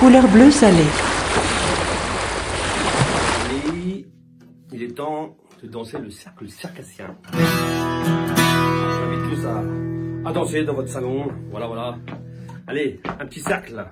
couleur bleu salé. Et il est temps de danser le cercle circassien. J'invite tous à, à danser dans votre salon. Voilà, voilà. Allez, un petit cercle.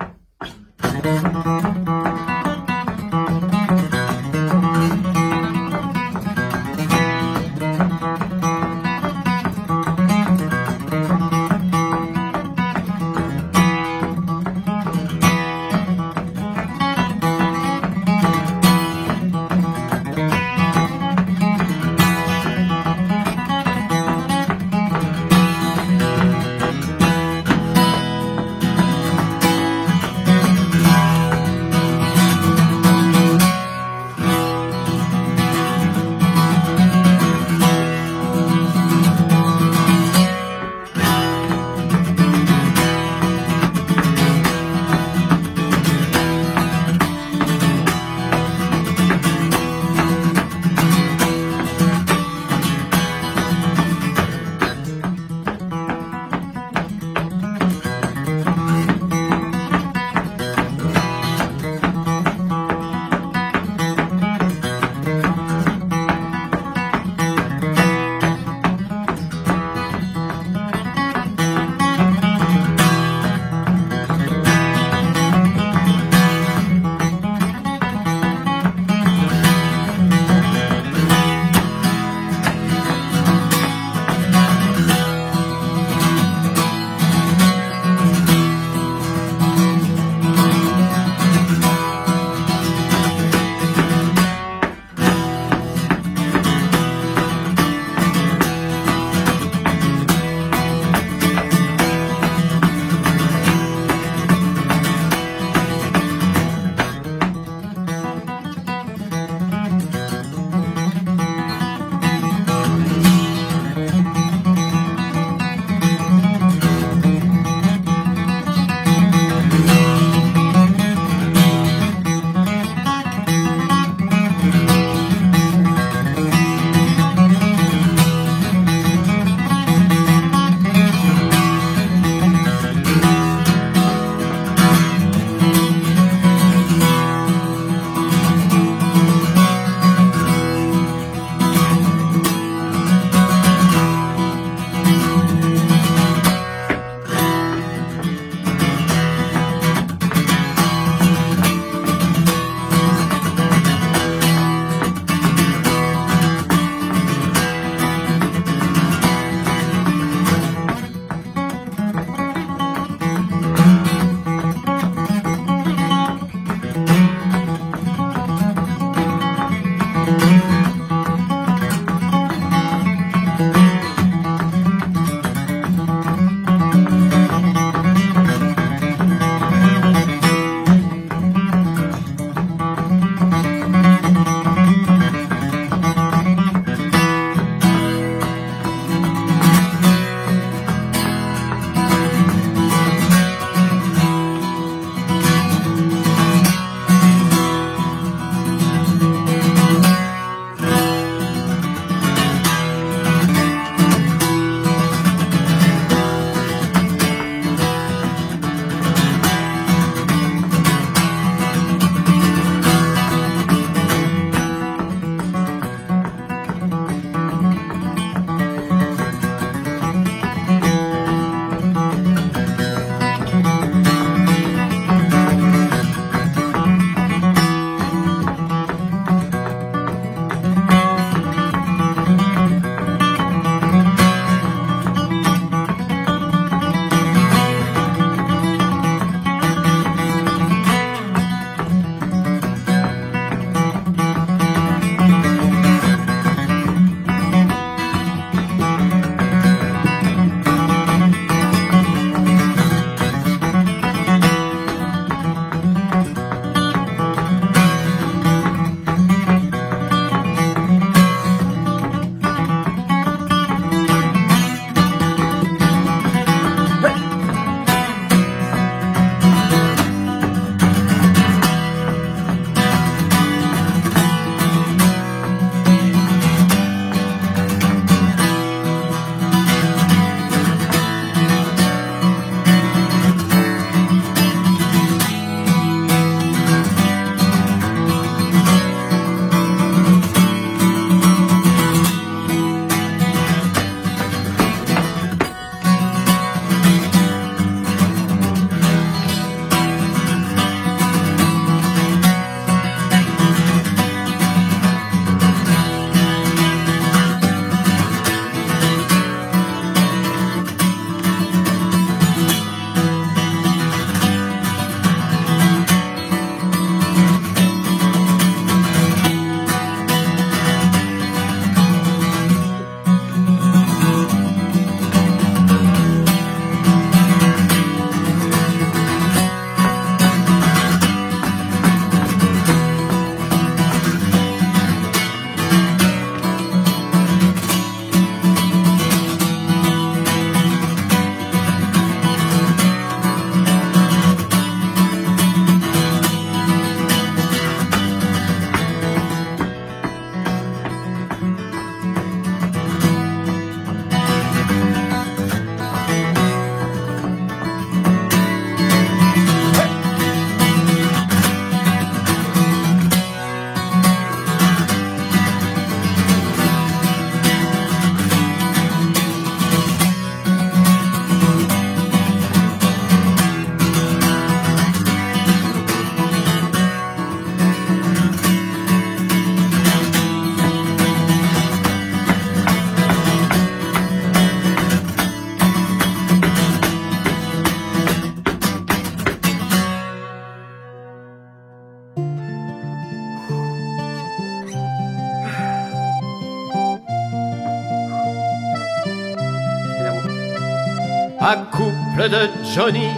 De Johnny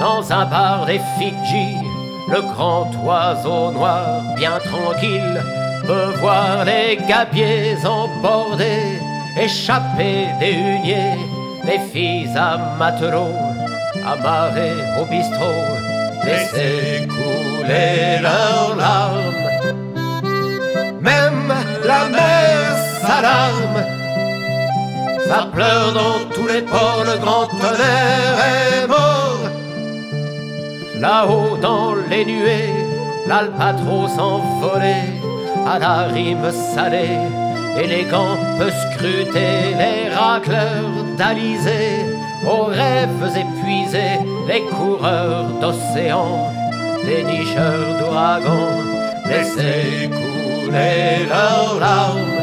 dans un bar des Fidji. Le grand oiseau noir, bien tranquille, peut voir les gabiers embordés, échapper des huniers, les filles à matelot, amarrées au bistrot, laisser couler leurs larmes. Même la mer s'alarme, ça pleure dans tous les ports, le grand tonnerre est mort. Là-haut dans les nuées, l'albatros envolé à la rime salée, élégant peut scruter les racleurs d'Alizé, aux rêves épuisés, les coureurs d'océan, les nicheurs d'ouragans, laisser couler leurs larmes.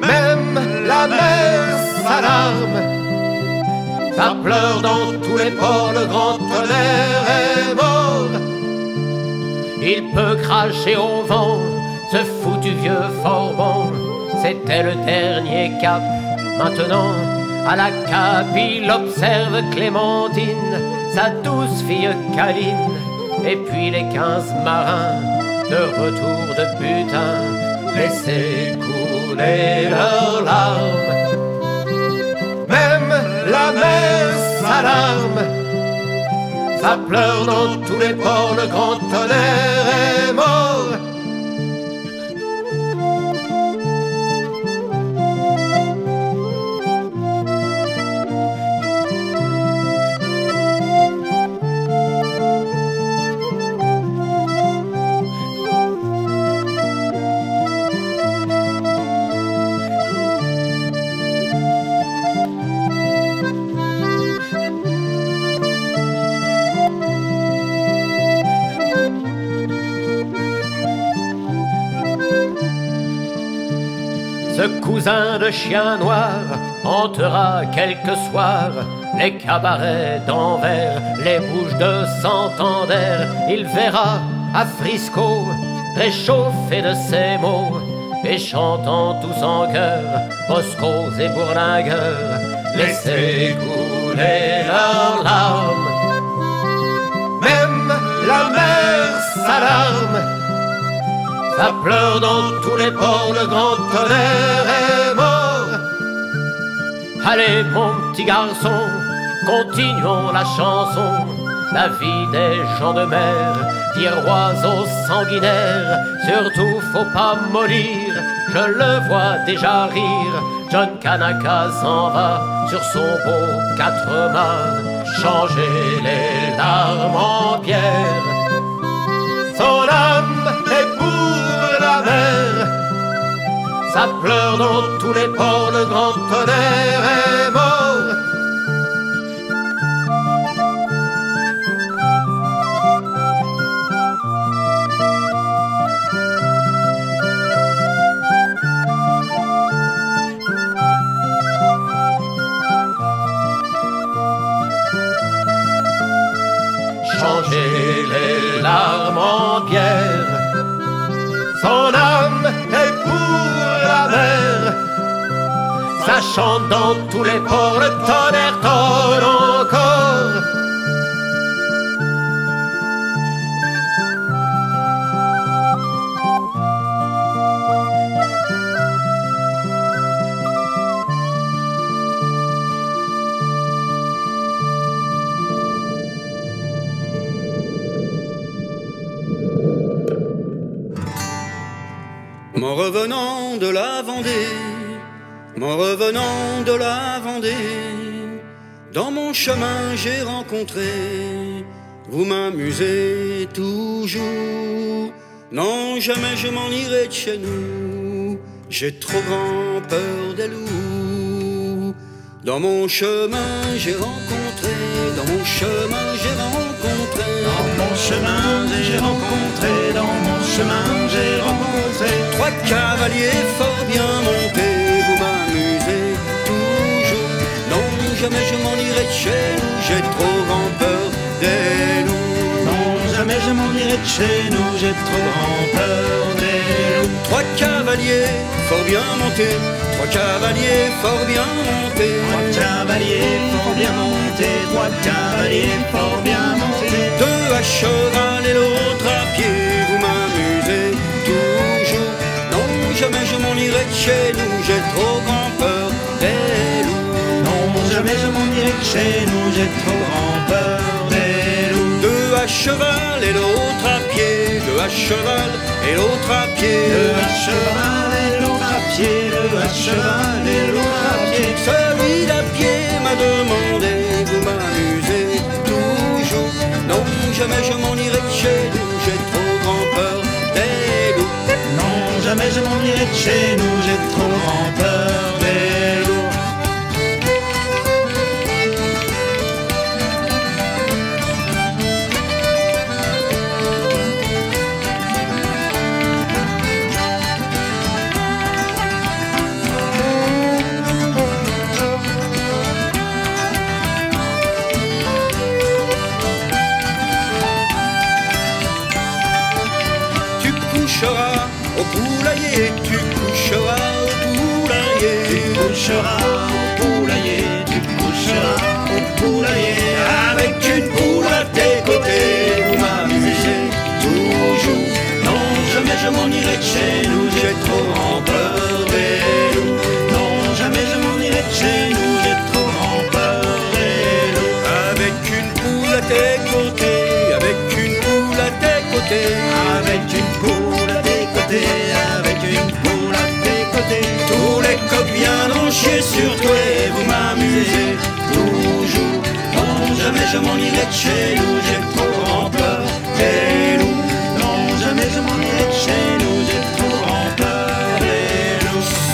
Même la mer s'alarme, ça pleure dans tous les ports, le grand tonnerre est mort. Il peut cracher au vent, ce foutu vieux Forbon. C'était le dernier cap. Maintenant, à la cape, il observe Clémentine, sa douce fille câline. Et puis les quinze marins, de retour de butin, laisser couler leurs larmes. Même la mer s'alarme ça pleure dans tous les ports, le grand tonnerre est mort. De chien noir hantera quelques soirs les cabarets d'Anvers, les bouches de Santander. Il verra à Frisco réchauffé de ses mots et chantant tous en chœur Boscos et bourlingueurs, laisser couler leurs larmes. Même la mer s'alarme ça pleure dans tous les ports, le grand tonnerre est mort. Allez, mon petit garçon, continuons la chanson. La vie des gens de mer, dire oiseaux sanguinaires. Surtout, faut pas mollir, je le vois déjà rire. John Kanaka s'en va sur son beau quatre mâts, changer les larmes en pierre. Ça pleure dans tous les ports, le grand tonnerre est mort. Changer les larmes en pierre. Son Ça chante dans tous les ports, le tonnerre tonne encore. M'en revenant de la Vendée, m'en revenant de la Vendée, dans mon chemin j'ai rencontré, vous m'amusez toujours. Non, jamais je m'en irai de chez nous, j'ai trop grand peur des loups. Dans mon chemin j'ai rencontré, dans mon chemin j'ai rencontré, Dans mon chemin, j'ai rencontré, dans mon chemin, j'ai rencontré Trois cavaliers fort bien montés, jamais je m'en irai de chez nous, j'ai trop grand peur des loups. Non, jamais je m'en irai de chez nous, j'ai trop grand peur des loups. Trois cavaliers fort bien montés, trois cavaliers fort bien montés. Trois cavaliers fort bien montés, trois cavaliers fort bien montés. Deux à cheval et l'autre à pied, vous m'amusez toujours. Non, jamais je m'en irai de chez nous, j'ai trop grand. Jamais je m'en irai de chez nous, j'ai trop grand peur des loups. Deux à cheval et l'autre à pied, deux à cheval et l'autre à pied. Deux à cheval et l'autre à pied, deux à cheval et l'autre à pied. Celui d'à pied m'a demandé, vous m'amusez toujours. Non, jamais je m'en irai de chez nous, j'ai trop grand peur des loups. Non, jamais je m'en irai de chez nous, j'ai trop grand peur des loups. Coucheras au poulailler, tu coucheras au poulailler Avec une poule à tes côtés, vous m'amusez toujours. Non, jamais je m'en irai de chez nous, j'ai trop grand peur je m'en irai de chez nous, j'ai trop grand peur. Non, jamais je m'en irai de chez nous, j'ai trop grand peur.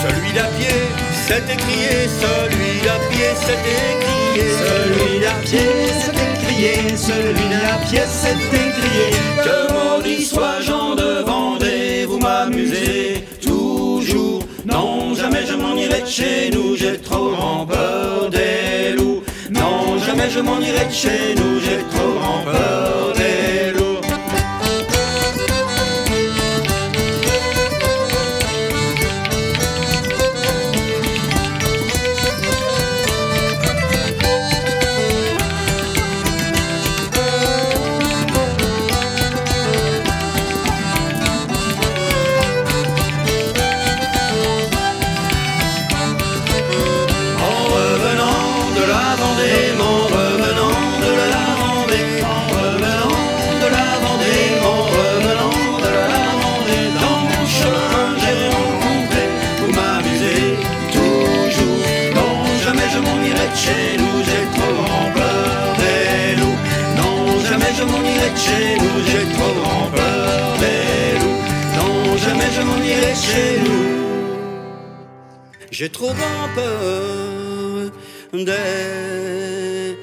Celui d'à pied s'est écrié, celui d'à pied s'est écrié. Celui d'à pied s'est écrié, celui d'à pied s'est écrié. Que maudit soit Jean de Vendée, vous m'amusez toujours. Non, jamais je m'en irai de chez nous, j'ai trop Je m'en irai de chez nous, j'ai trop grand peur J'ai trop peur des...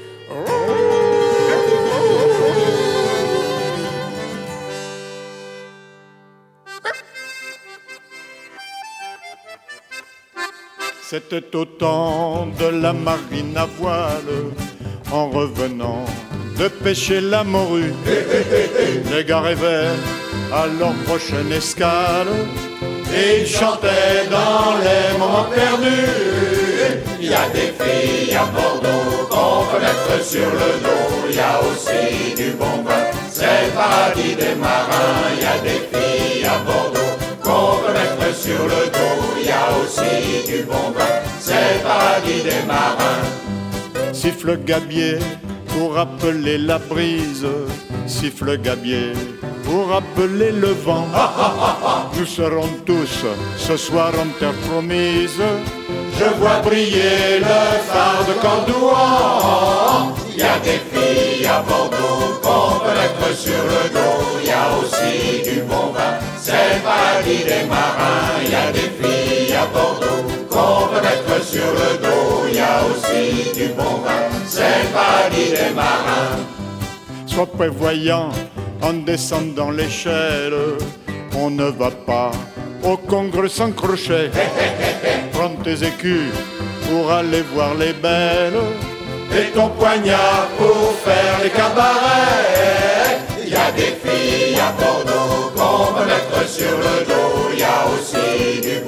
C'était au temps de la marine à voile, en revenant de pêcher la morue. Les gars rêvaient à leur prochaine escale, ils chantaient dans les moments perdus. Il y a des filles à Bordeaux qu'on peut mettre sur le dos, il y a aussi du bon vin, c'est le paradis des marins. Il y a des filles à Bordeaux qu'on peut mettre sur le dos, il y a aussi du bon vin, c'est le paradis des marins. Siffle gabier pour rappeler la brise, siffle gabier pour rappeler le vent. Nous serons tous ce soir en terre promise. Je vois briller le phare de Cordouan. Il y a des filles à Bordeaux qu'on peut mettre sur le dos. Il y a aussi du bon vin, c'est le paradis des marins. Il y a des filles à Bordeaux qu'on peut mettre sur le dos. Il y a aussi du bon vin, c'est le paradis des marins. Sois prévoyant en descendant l'échelle. On ne va pas au congrès sans crochet. Prends tes écus pour aller voir les belles. Et ton poignard pour faire les cabarets. Il y a des filles à Bordeaux qu'on peut mettre sur le dos. Il y a aussi du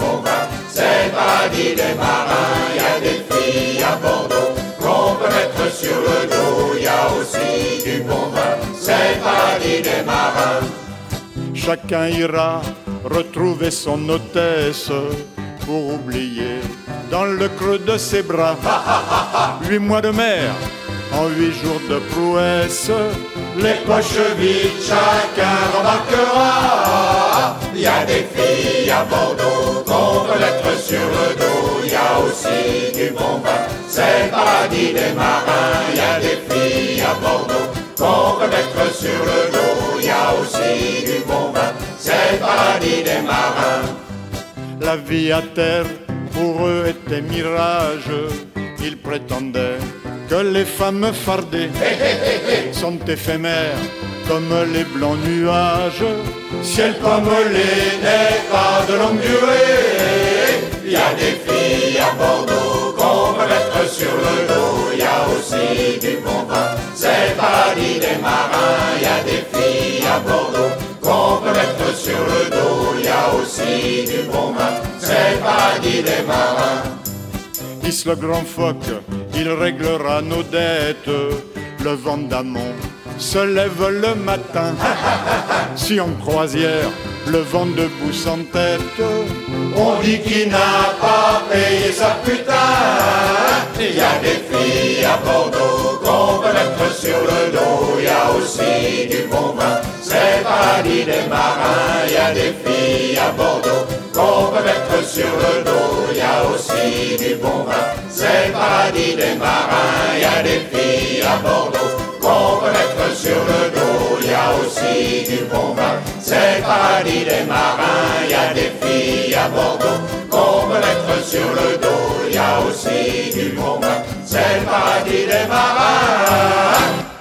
paradis des marins, il y a des filles à Bordeaux qu'on peut mettre sur le dos. Il y a aussi du bon vin, c'est le paradis des marins. Chacun ira retrouver son hôtesse pour oublier dans le creux de ses bras huit mois de mer en huit jours de prouesse. Les poches vides, chacun remarquera. Il y a des filles à Bordeaux qu'on peut mettre sur le dos. Il y a aussi du bon vin, c'est le paradis des marins. Il y a des filles à Bordeaux qu'on peut mettre sur le dos. Il y a aussi du bon vin, c'est le paradis des marins. La vie à terre pour eux était mirage. Ils prétendaient que les femmes fardées sont éphémères comme les blancs nuages. Ciel pommelé n'est pas de longue durée. Il y a des filles à Bordeaux qu'on peut mettre sur le dos. Il y a aussi du bon vin, c'est le paradis des marins. Y a des filles à Bordeaux qu'on peut mettre sur le dos. Y a aussi du bon vin, c'est le paradis des marins. Is le grand phoque, il réglera nos dettes. Le vent d'amont se lève le matin. Si en croisière, le vent debout s'entête. On dit qu'il n'a pas payé sa putain. Il y a des filles à Bordeaux qu'on peut mettre sur le dos. Il y a aussi du bon vin, c'est paradis des marins. Il y a des filles à Bordeaux qu'on peut mettre sur le dos. Il y a aussi du bon vin, c'est paradis des marins. Il y a des filles à Bordeaux mettre sur le dos. Il y a aussi du bon vin, c'est le paradis des marins. Il y a des filles à Bordeaux qu'on peut sur le dos. Il y a aussi du bon vin, c'est le paradis des marins.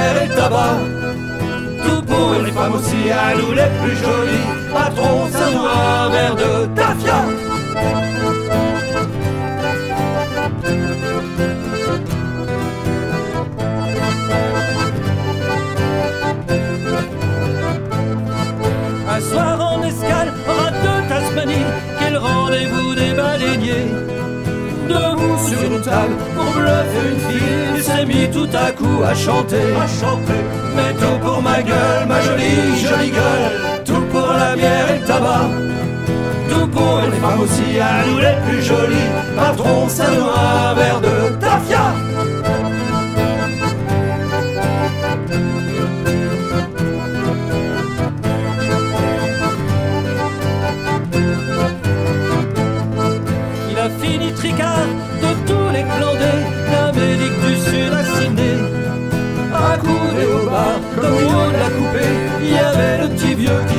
Et le tabac. Tout pour les femmes aussi, à nous les plus jolies. Patron, ça noix, verre de tafia. Un soir en escale, de Tasmanie, quel rendez-vous des baleiniers? Debout sur une table, pour bluffer une fille, il s'est mis tout à coup à chanter. À chanter. Mais tout pour ma gueule, ma jolie, jolie gueule, tout pour la bière et le tabac. Tout pour les femmes aussi, à nous les plus jolies, patron, ça un verre de tafia.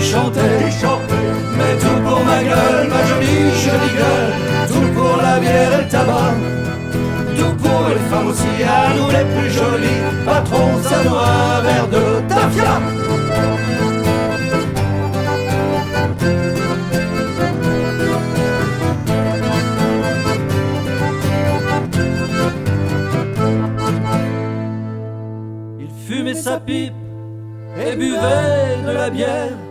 Qui chantait. Mais tout pour ma gueule, ma jolie, jolie gueule, tout pour la bière et le tabac. Tout pour les femmes aussi, à nous les plus jolies, patron, ça doit un verre de tafia. Il fumait sa pipe et buvait de la bière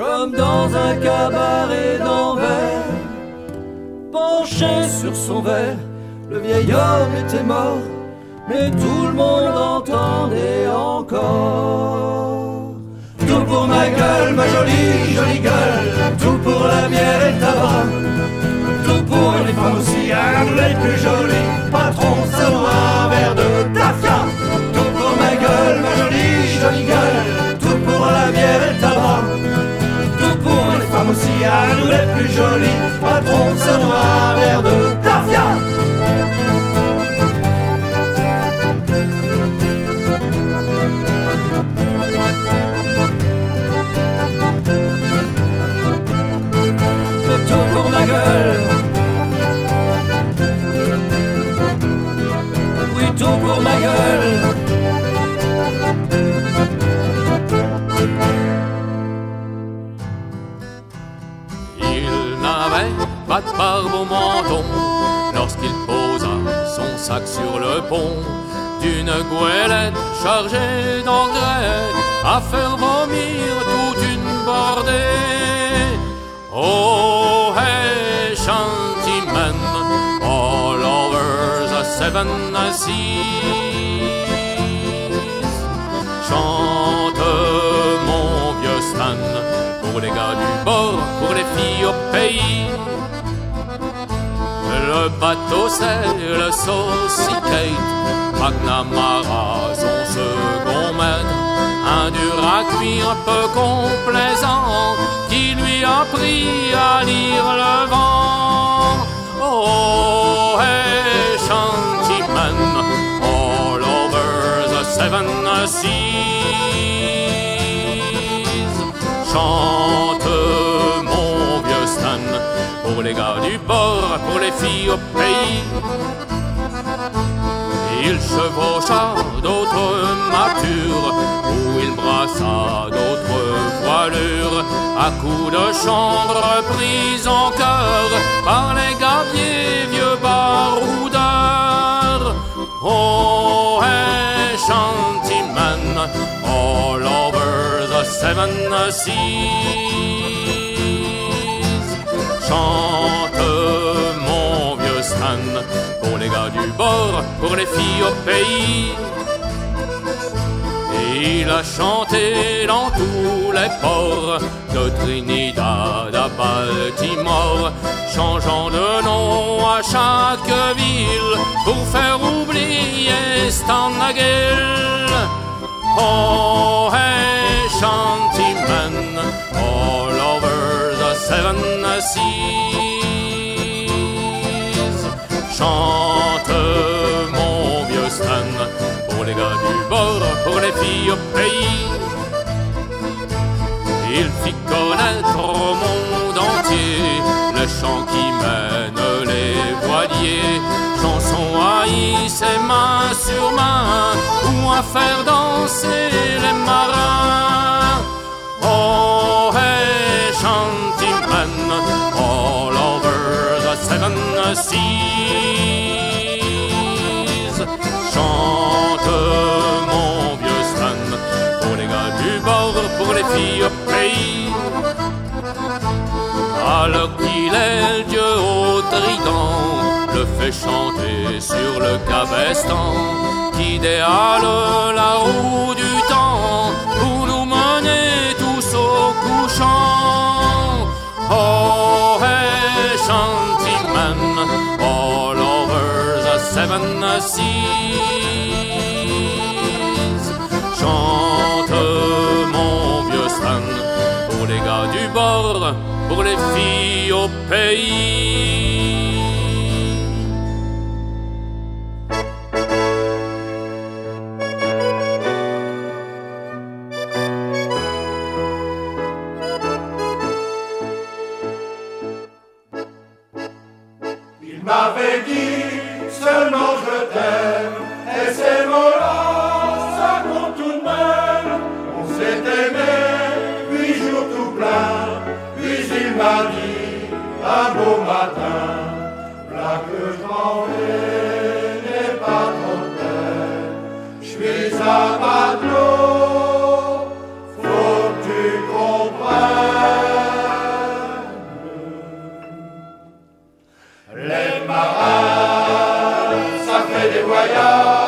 comme dans un cabaret d'envers. Penché sur son verre, le vieil homme était mort, mais tout le monde entendait encore. Tout pour ma gueule, ma jolie, jolie gueule, tout pour la bière et le tabac. Tout pour les femmes aussi, à nous les plus jolies, patron, ça aussi, à nous les plus jolies, patron, ça un verre de tafia. Pour ma gueule. Oui, tout pour ma gueule. Pas de barbe au menton lorsqu'il posa son sac sur le pont d'une goélette chargée d'engrais à faire vomir toute une bordée. Oh, hey, shantymen, all over the seven seas. Chante mon vieux Stan pour les gars du bord, pour les filles au pays. Le bateau c'est le Saucy Kate, McNamara son second maître, un dur à cuire un peu complaisant qui lui a appris à lire le vent. Oh, pour les filles au pays. Il chevaucha d'autres matures, où il brassa d'autres voilures, à coups de chambre prise en cœur par les gabiers vieux baroudeurs. Oh, hey, shantyman, all over the seven seas. Chante pour les gars du bord, pour les filles au pays. Et Il a chanté dans tous les ports de Trinidad à Baltimore, changeant de nom à chaque ville pour faire oublier Stan Oh, hey, shantymen all over the seven seas. Chante mon vieux Stan pour les gars du bord, pour les filles au pays. Il fit connaître au monde entier le chant qui mène les voiliers. Chanson haïs et main sur main, ou à faire danser les marins. Oh, seas. Chante mon vieux Stan, pour les gars du bord, pour les filles au pays. Alors qu'il est le dieu au trident, le fait chanter sur le cabestan, qui déhale la roue du temps pour nous mener tous au couchant. Oh, seven seas. Chante mon vieux Stan, pour les gars du bord, pour les filles au pays. Il m'avait et ces mots-là, ça compte tout de même. On s'est aimé huit jours tout plein, puis il m'a dit un beau matin, là que je m'en ça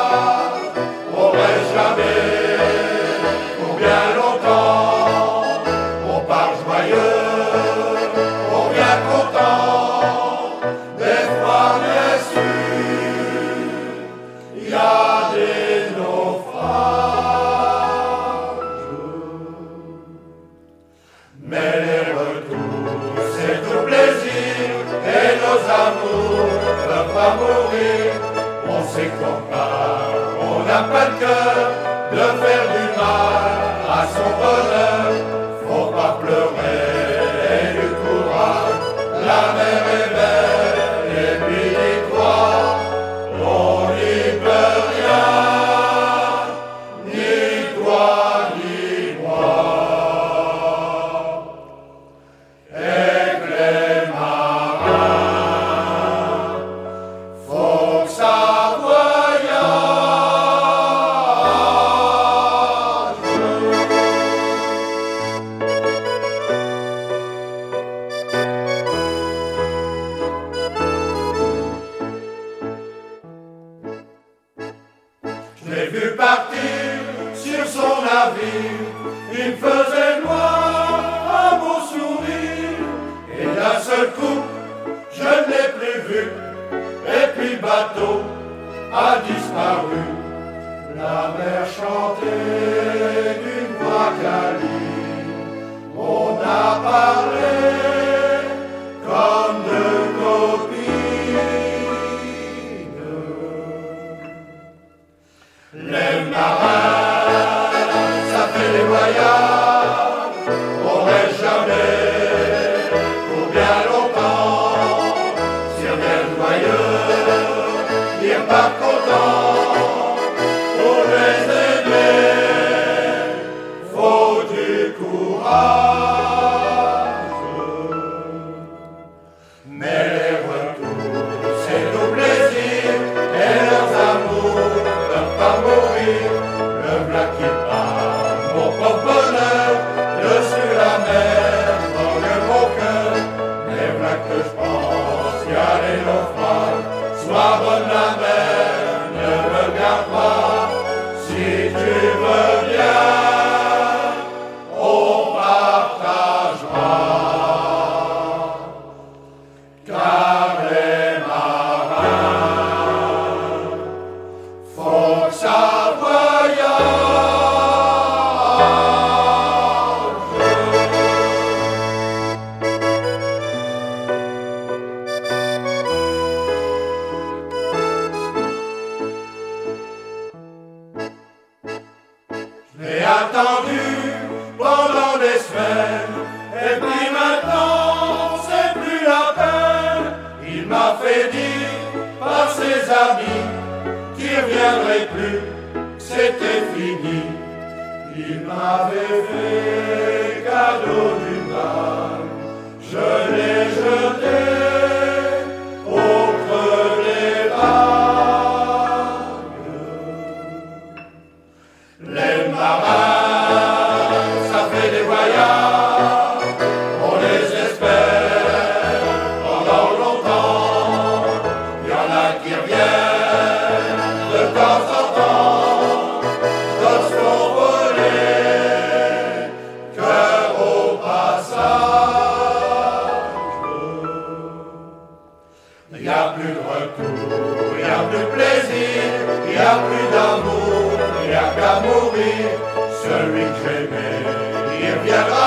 il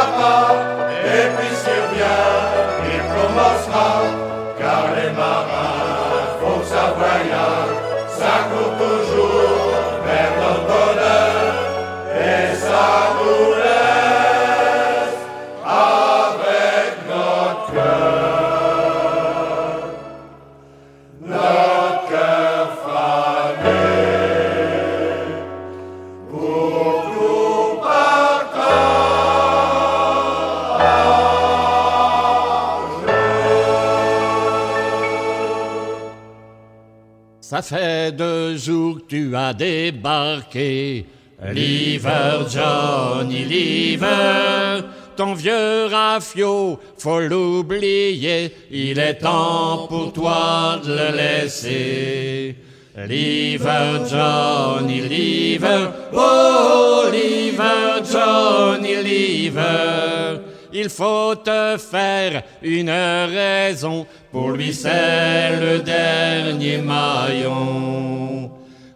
fait deux jours que tu as débarqué. Liver, Johnny Liver, ton vieux rafio, faut l'oublier, il est temps pour toi de le laisser. Liver, Johnny Liver, oh Liver, Johnny Liver, il faut te faire une raison, pour lui c'est le dernier maillon.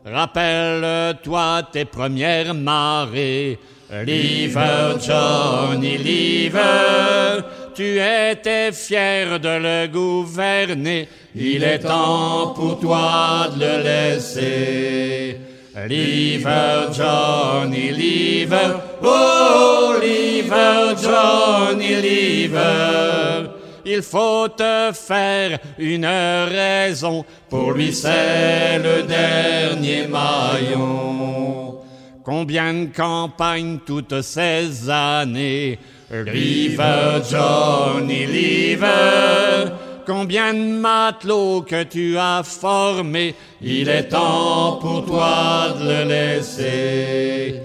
Rappelle-toi tes premières marées, Liver, Johnny Liver, tu étais fier de le gouverner, il est temps pour toi de le laisser. Liver, Johnny Liver, oh Liver, Johnny Liver, il faut te faire une raison, pour lui c'est le dernier maillon. Combien de campagnes toutes ces années, Liver, Johnny Liver, combien de matelots que tu as formés, il est temps pour toi de le laisser.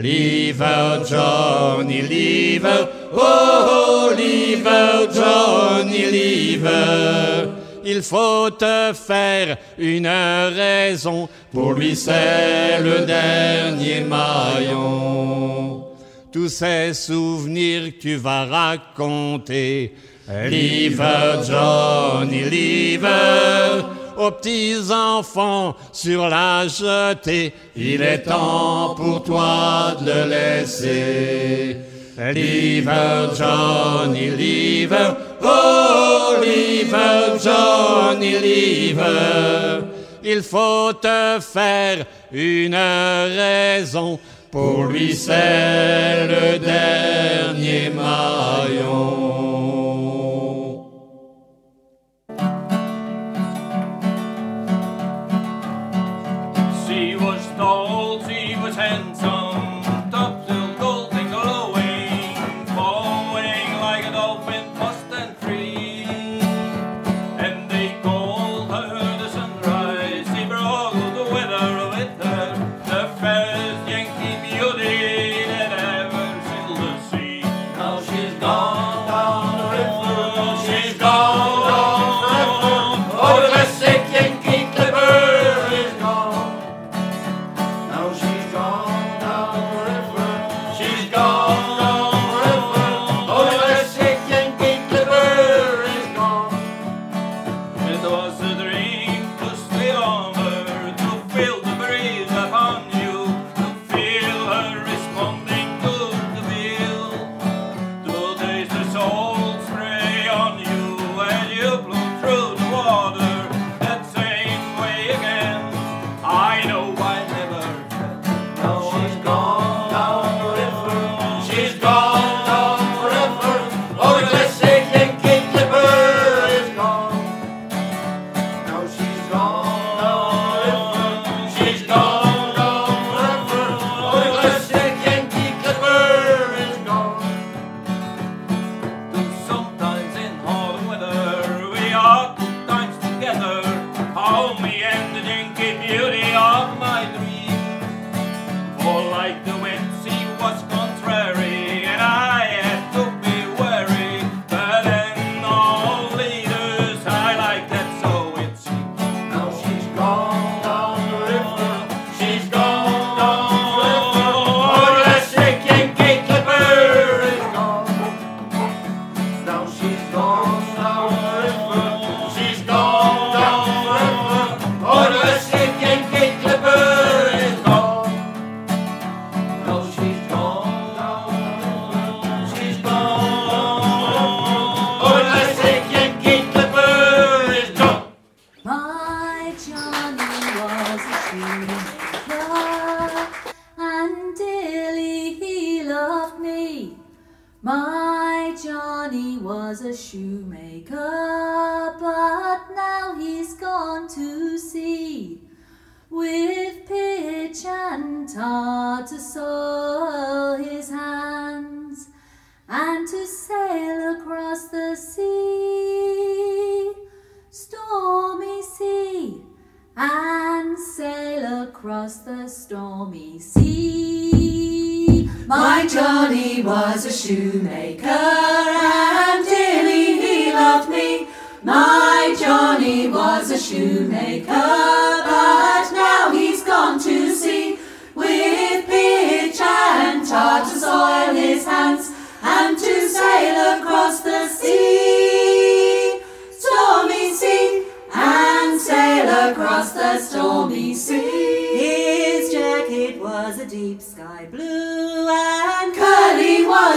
Liver, Johnny Liver, oh Liver, Johnny Liver, il faut te faire une raison, pour lui c'est le dernier maillon. Tous ces souvenirs que tu vas raconter, Liver, Johnny Liver, aux petits enfants sur la jetée, il est temps pour toi de le laisser. Liver, Johnny Liver, oh Liver, Johnny Liver, il faut te faire une raison, pour lui c'est le dernier maillon.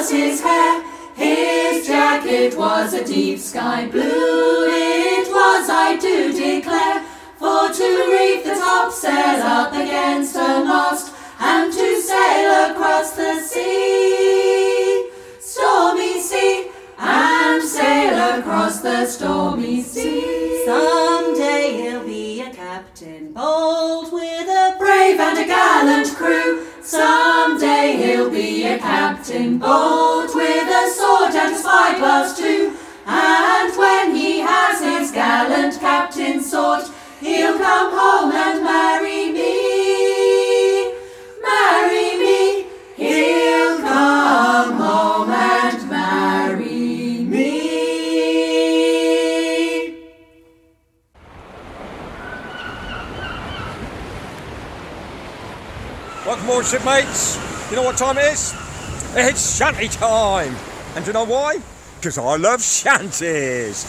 Was his hair. His jacket was a deep sky blue, it was, I do declare, for to reef the topsail up against a mast, and to sail across the sea, stormy sea, and sail across the stormy sea. Someday he'll be a captain bold with a brave and a gallant crew. Someday he'll be a captain bold with a sword and a spyglass too. And when he has his gallant captain's sword, he'll come home and marry me. Shipmates. You know what time it is? It's shanty time. And do you know why? Because I love shanties.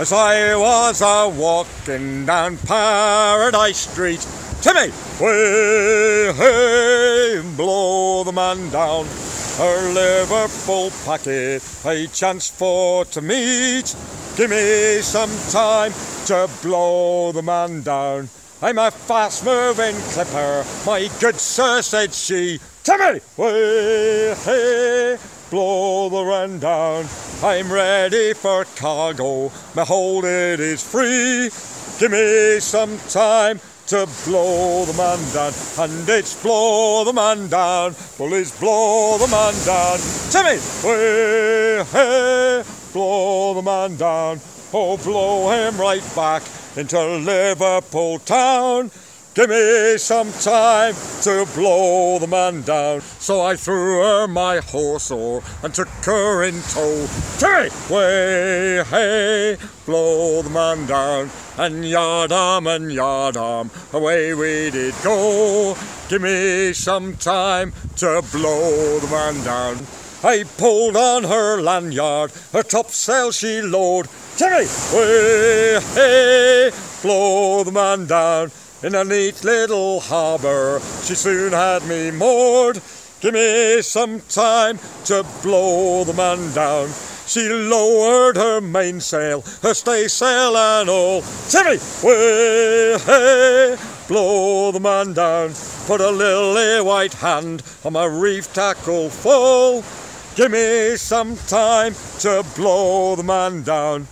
As I was a walking down Paradise Street, Timmy, way, hey, blow the man down. A Liverpool packet, a chance for to meet. Give me some time to blow the man down. I'm a fast moving clipper, my good sir, said she. Timmy, way, hey, blow the run down. I'm ready for cargo, my hold it is free. Give me some time to blow the man down, and it's blow the man down, bullies blow the man down. Timmy, way, hey, blow the man down, oh, blow him right back into Liverpool town. Give me some time to blow the man down. So I threw her my horse o'er and took her in tow. Timmy, way, hey, blow the man down. And yard arm and yard arm, away we did go. Give me some time to blow the man down. I pulled on her lanyard, her topsail she lowered. Timmy, way, hey, blow the man down. In a neat little harbour, she soon had me moored. Give me some time to blow the man down. She lowered her mainsail, her staysail and all. Timmy, way, hey, blow the man down. Put a lily white hand on my reef tackle full. Give me some time to blow the man down.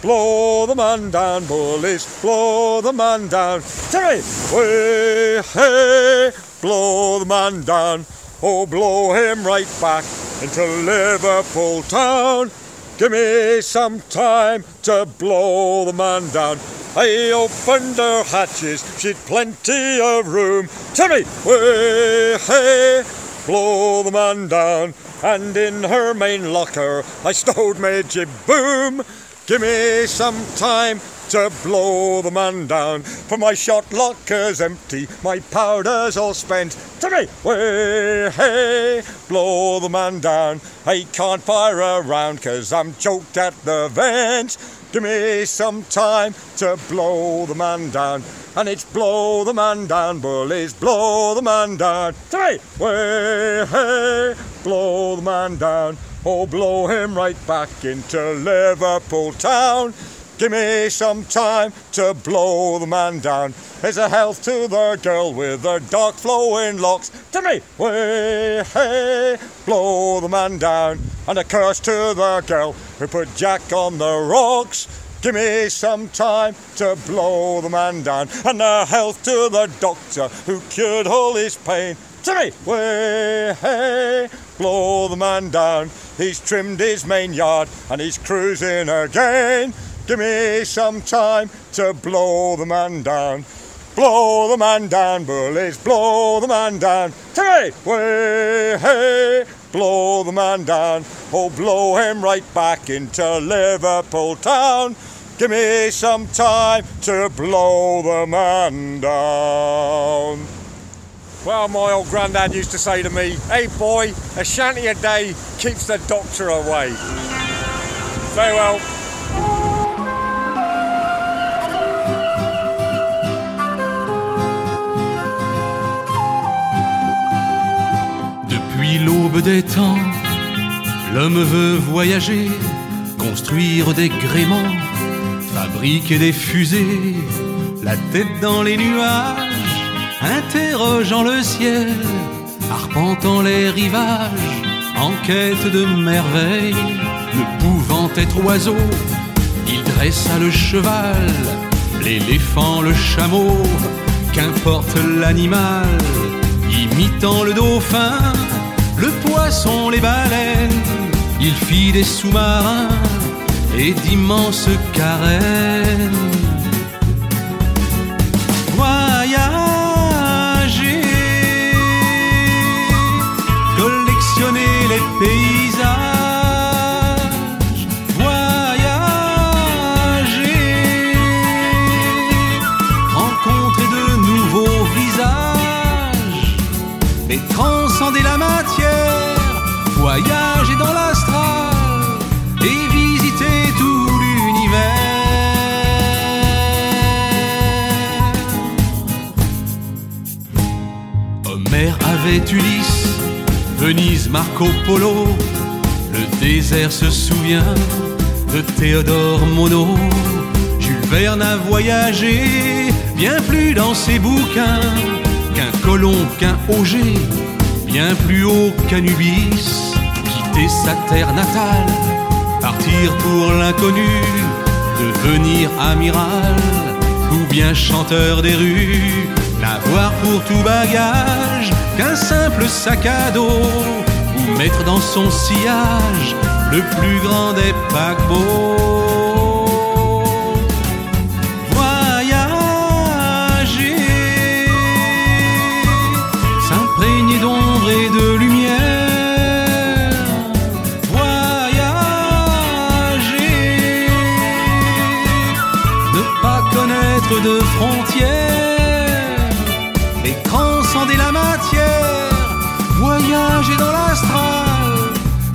Blow the man down, bullies, blow the man down. Timmy, way, hey, blow the man down. Oh, blow him right back into Liverpool town. Give me some time to blow the man down. I opened her hatches, she'd plenty of room. Timmy, way, hey, blow the man down. And in her main locker, I stowed my jib boom. Give me some time to blow the man down. For my shot locker's empty, my powder's all spent. To me, way, hey, blow the man down. I can't fire a round cause I'm choked at the vent. Give me some time to blow the man down. And it's blow the man down, bullies, blow the man down. To me, way, hey, blow the man down. Oh, blow him right back into Liverpool town. Give me some time to blow the man down. Here's a health to the girl with the dark flowing locks. To me, way, hey, blow the man down. And a curse to the girl who put Jack on the rocks. Give me some time to blow the man down. And a health to the doctor who cured all his pain. To me, way, hey, blow the man down. He's trimmed his main yard and he's cruising again. Give me some time to blow the man down. Blow the man down, bullies, blow the man down. Me, way, hey, blow the man down. Oh, blow him right back into Liverpool town. Give me some time to blow the man down. Well, my old granddad used to say to me, hey boy, a shanty a day keeps the doctor away. Farewell. L'aube des temps, l'homme veut voyager, construire des gréements, fabriquer des fusées, la tête dans les nuages, interrogeant le ciel, arpentant les rivages, en quête de merveilles, ne pouvant être oiseau, il dressa le cheval, l'éléphant, le chameau, qu'importe l'animal, imitant le dauphin, le poisson, les baleines, il fit des sous-marins et d'immenses carènes. Voyager, collectionner les paysages, voyager, rencontrer de nouveaux visages, et transcender la matière, avait Venise Marco Polo, le désert se souvient de Théodore Monod. Jules Verne a voyagé bien plus dans ses bouquins qu'un colon, qu'un Auger, bien plus haut qu'Anubis, quitter sa terre natale, partir pour l'inconnu, devenir amiral ou bien chanteur des rues, n'avoir pour tout bagage qu'un simple sac à dos ou mettre dans son sillage le plus grand des paquebots.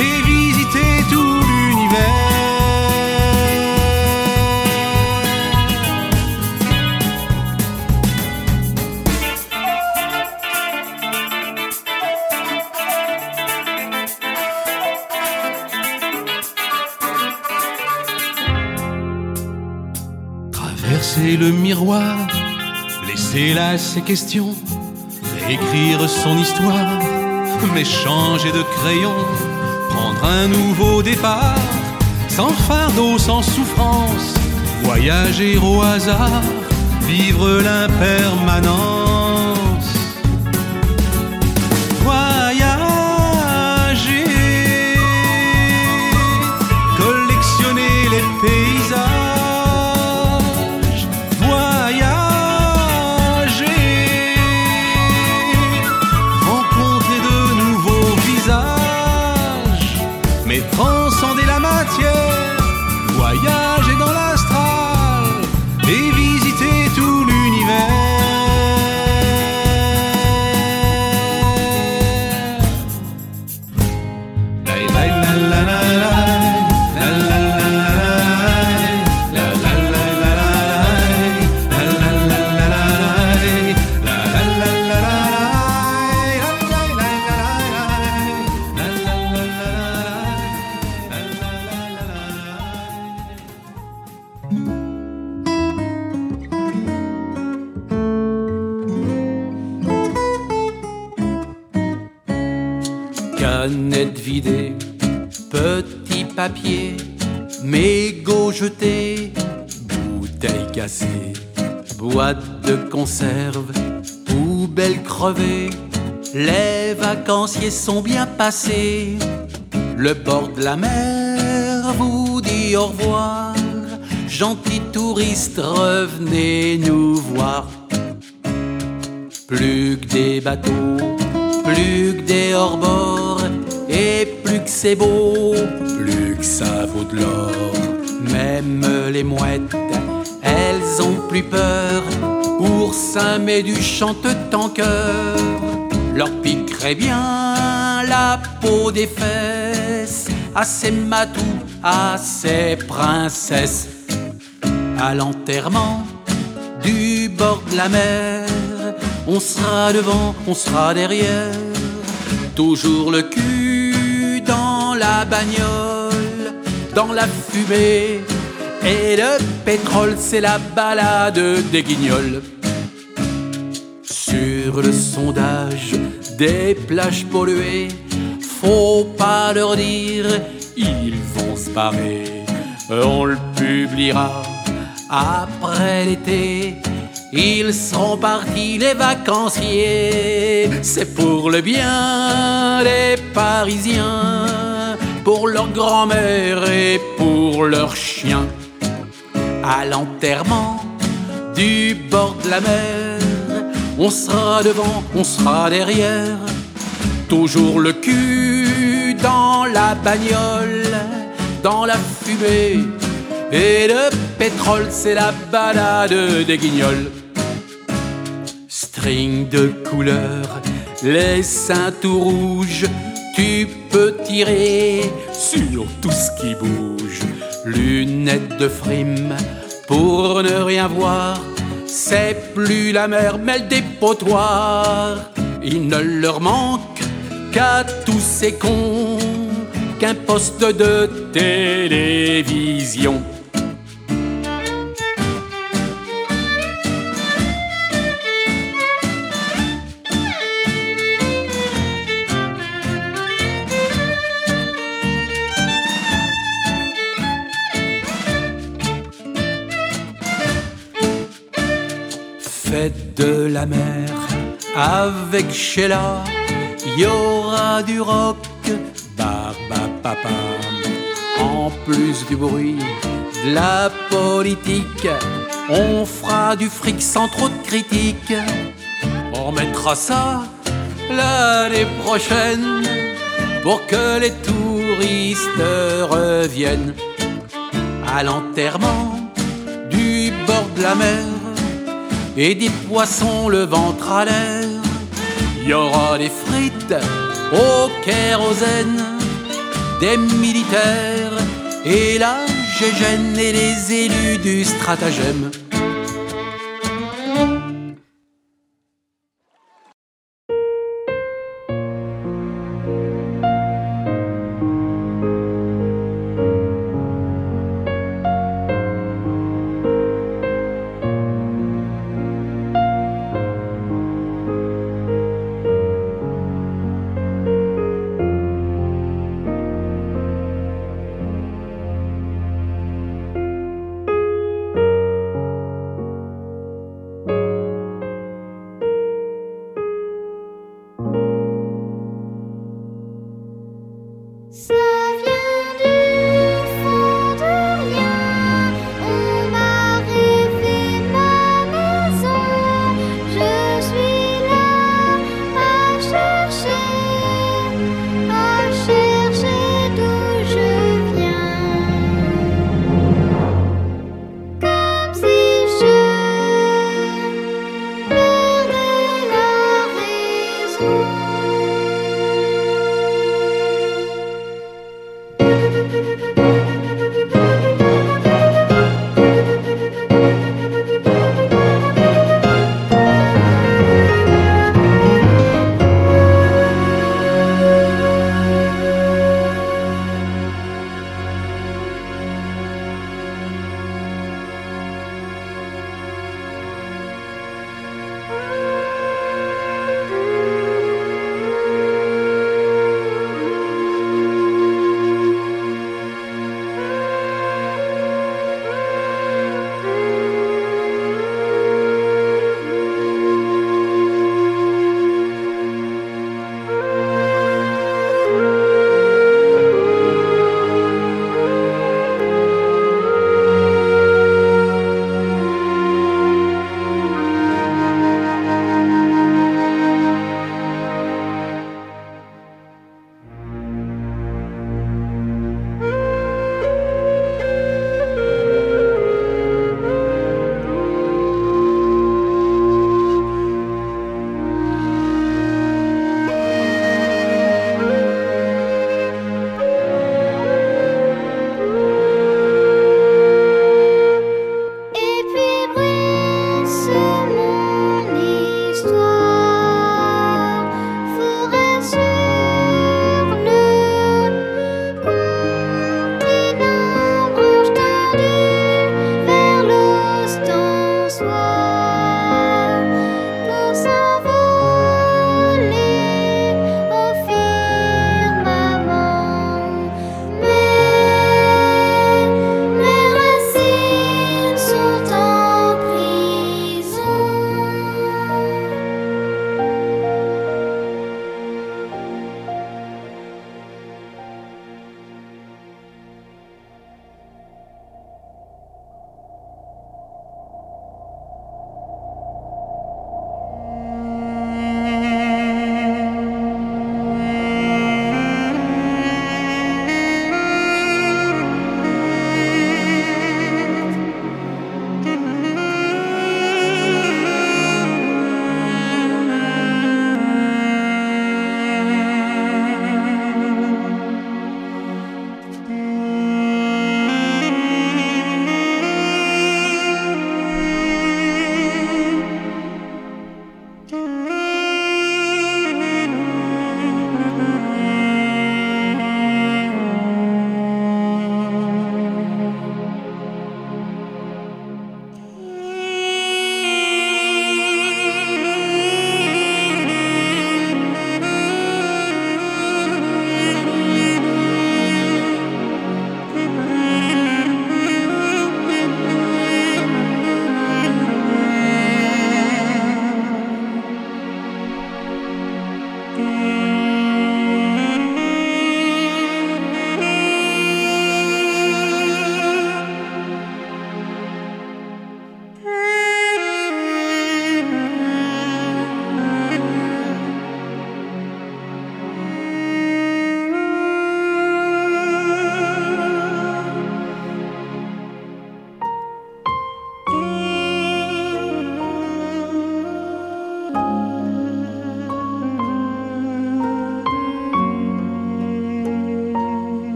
Et visiter tout l'univers. Traverser le miroir, laisser là ses questions, réécrire son histoire, mais changer de crayon, prendre un nouveau départ, sans fardeau, sans souffrance, voyager au hasard, vivre l'impermanence. Les vacanciers sont bien passés. Le bord de la mer vous dit au revoir. Gentils touristes, revenez nous voir. Plus que des bateaux, plus que des hors-bords, et plus que c'est beau, plus que ça vaut de l'or. Même les mouettes, elles ont plus peur. Oursin mais du chante en cœur, leur piquerait bien la peau des fesses à ces matous, à ces princesses. À l'enterrement du bord de la mer, on sera devant, on sera derrière, toujours le cul dans la bagnole, dans la fumée. Et le pétrole, c'est la balade des guignols. Sur le sondage des plages polluées, faut pas leur dire, ils vont se barrer. On le publiera après l'été. Ils seront partis les vacanciers, c'est pour le bien des Parisiens, pour leur grand-mère et pour leurs chiens. À l'enterrement du bord de la mer, on sera devant, on sera derrière, toujours le cul dans la bagnole, dans la fumée. Et le pétrole, c'est la balade des guignols. String de couleur, les seins tout rouges, tu peux tirer sur tout ce qui bouge. Lunettes de frime pour ne rien voir, c'est plus la mer, mais le dépotoir. Il ne leur manque qu'à tous ces cons qu'un poste de télévision. De la mer avec Sheila, y aura du rock, barba papa. En plus du bruit, de la politique, on fera du fric sans trop de critiques. On remettra ça l'année prochaine pour que les touristes reviennent à l'enterrement du bord de la mer et des poissons le ventre à l'air. Y aura des frites au kérosène, des militaires et la gégène et les élus du stratagème.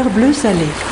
Bleu salé.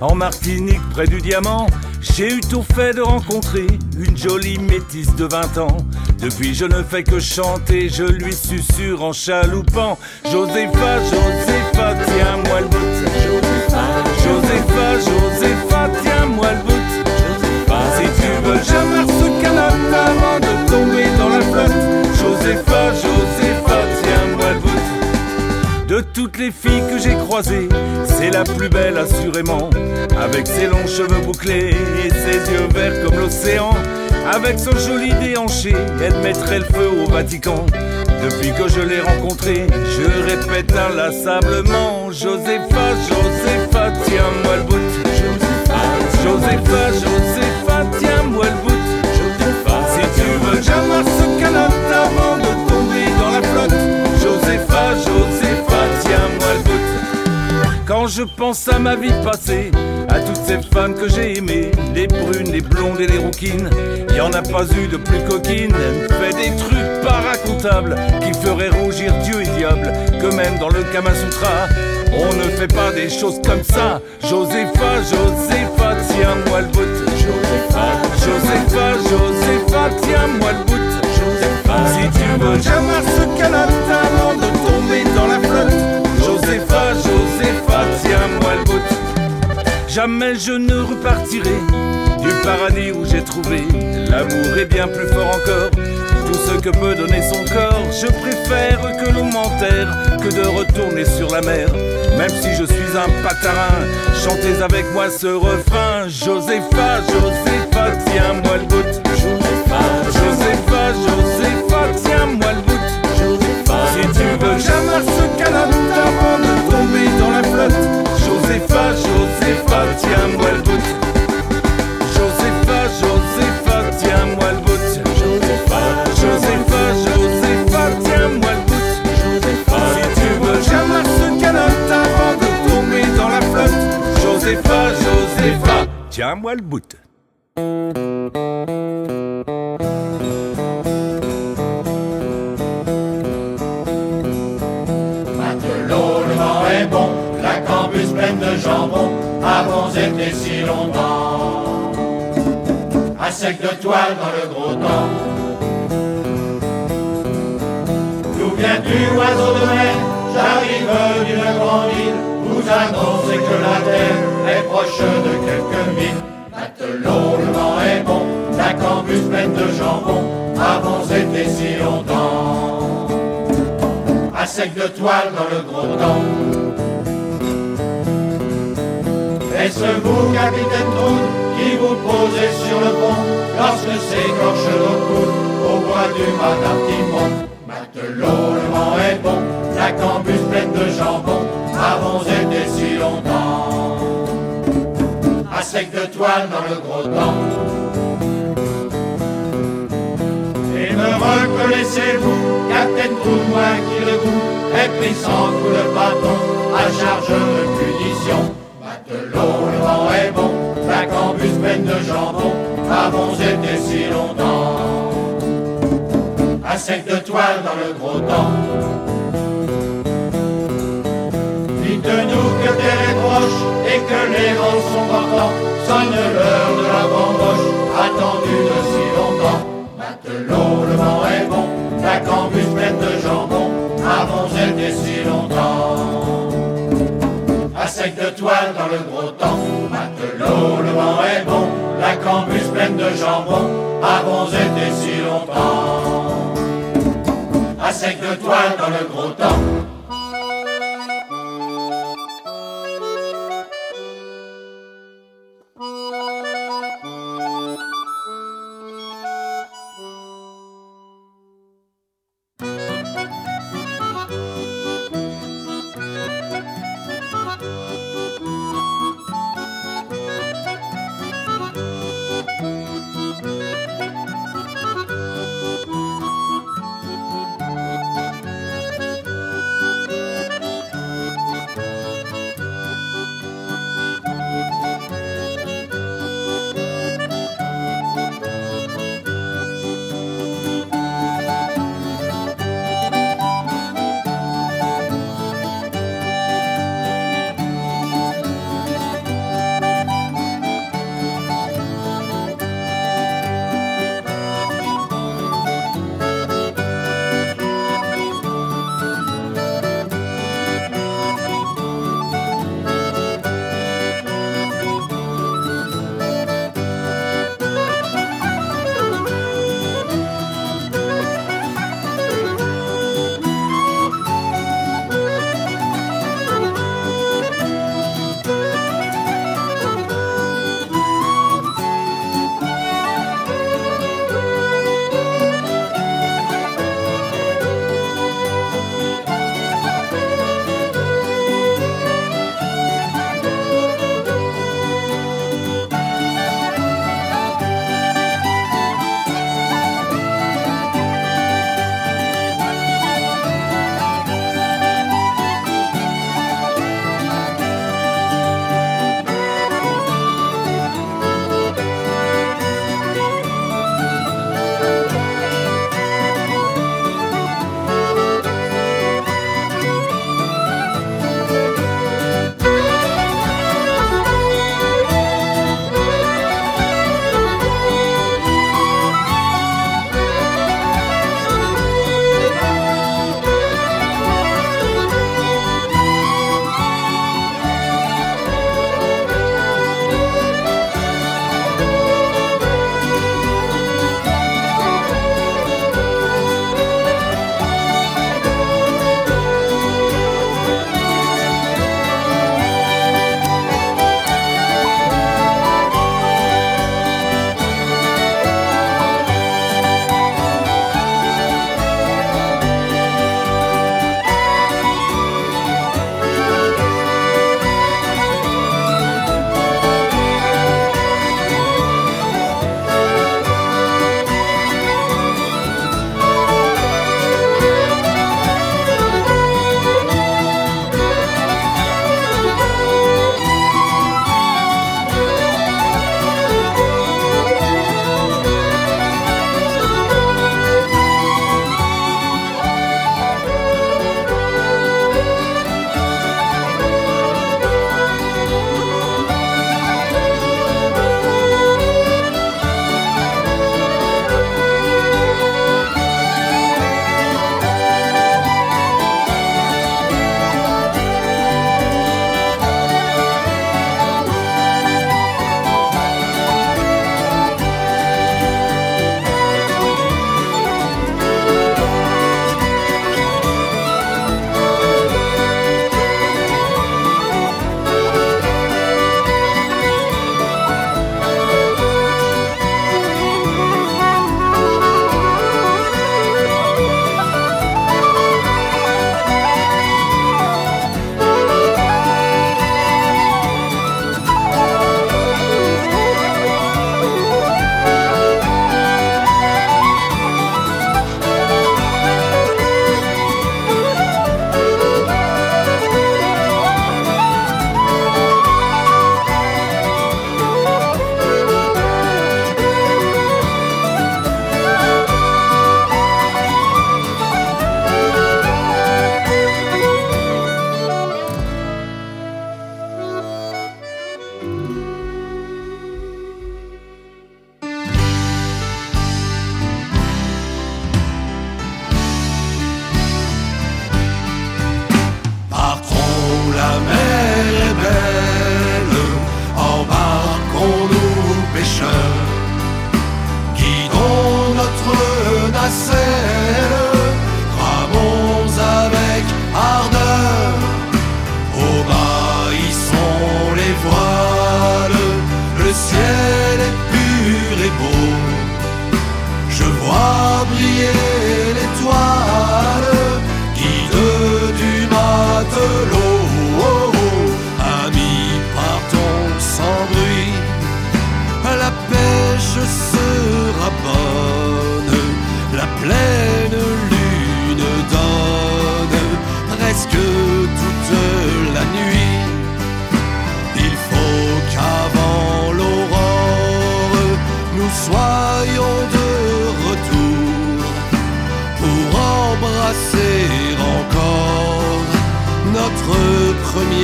En Martinique près du diamant. J'ai eu tout fait de rencontrer une jolie métisse de 20 ans. Depuis je ne fais que chanter, je lui susurre en chaloupant. Josépha, Josépha, c'est la plus belle assurément. Avec ses longs cheveux bouclés et ses yeux verts comme l'océan. Avec son joli déhanché, elle mettrait le feu au Vatican. Depuis que je l'ai rencontrée, je répète inlassablement Josépha, Josépha, tiens-moi le bout. Josépha, Josépha, tiens-moi le bout. Si tu veux, j'amasse ce canot avant de tomber dans la flotte. Le bout. Quand je pense à ma vie passée, à toutes ces femmes que j'ai aimées, les brunes, les blondes et les rouquines, y en a pas eu de plus coquine. Elle fait des trucs pas racontables qui feraient rougir Dieu et diable, que même dans le Kama Sutra, on ne fait pas des choses comme ça. Josépha, Josépha, tiens-moi le bout. Josépha, Josépha, Josépha, tiens-moi le bout. Si tu veux, j'amasse ce canot avant de tomber dans la flotte. Josépha, Josépha, tiens-moi le bout. Jamais je ne repartirai du paradis où j'ai trouvé l'amour est bien plus fort encore. tout ce que peut donner son corps. Je préfère que l'on m'enterre que de retourner sur la mer. Même si je suis un patarin, chantez avec moi ce refrain. Josépha, Josépha, tiens-moi le bout. Josépha, Josépha, Josépha, tiens-moi le bout. Si tu veux, j'amasse ce tomber flotte. Josépha, Josépha, tiens-moi le bout. Josépha, Josépha, tiens-moi le bout. Josépha, Josépha, Josépha, tiens-moi le bout. Si tu veux, j'amasse ce canot avant de tomber dans la flotte. Josépha, Josépha, tiens-moi le bout. Avons été si longtemps. À sec de toile dans le gros temps. D'où viens-tu, oiseau de mer? J'arrive d'une grande île, vous annoncez que la terre est proche de quelques milles. Matelot, le vent est bon, la campus pleine de jambon, avons été si longtemps à sec de toile dans le gros temps. Est-ce vous, capitaine Trout, qui vous posez sur le pont lorsque s'écorche le coude au bois du Madame Timon Matelot, le vent est bon, la campus pleine de jambon, avons été si longtemps. À sec de toile dans le gros temps. Et me reconnaissez-vous, Capitaine Trout, moi qui le goût est pris sans coup de bâton, à charge de punition. Matelot, le vent est bon, la campus pleine de jambon, avons été si longtemps. À sec de toile dans le gros temps. Dites-nous que terre est proche et que les vents sont portants, sonne l'heure de la bamboche, attendue de si longtemps. Matelot, le vent est bon, sec de toile dans le gros temps, matelot, le vent est bon, la campus pleine de jambon, avons été si longtemps. À sec de toile dans le gros temps.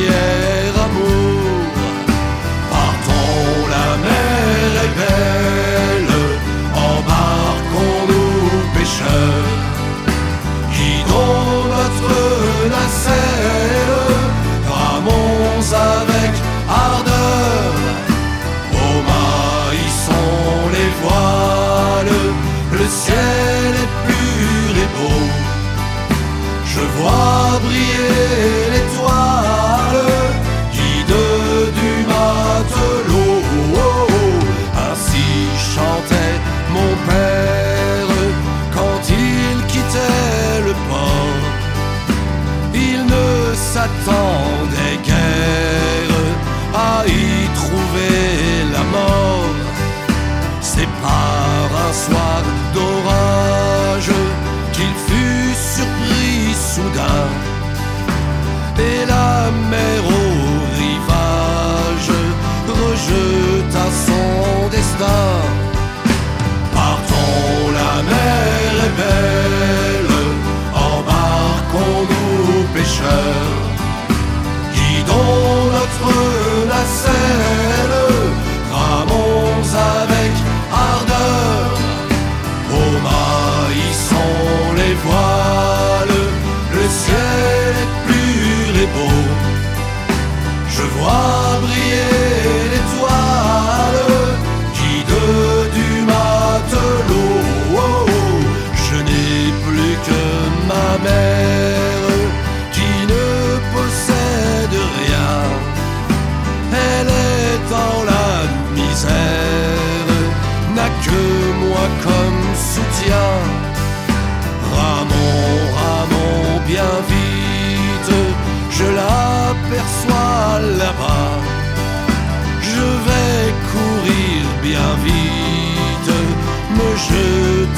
yeah. Oh.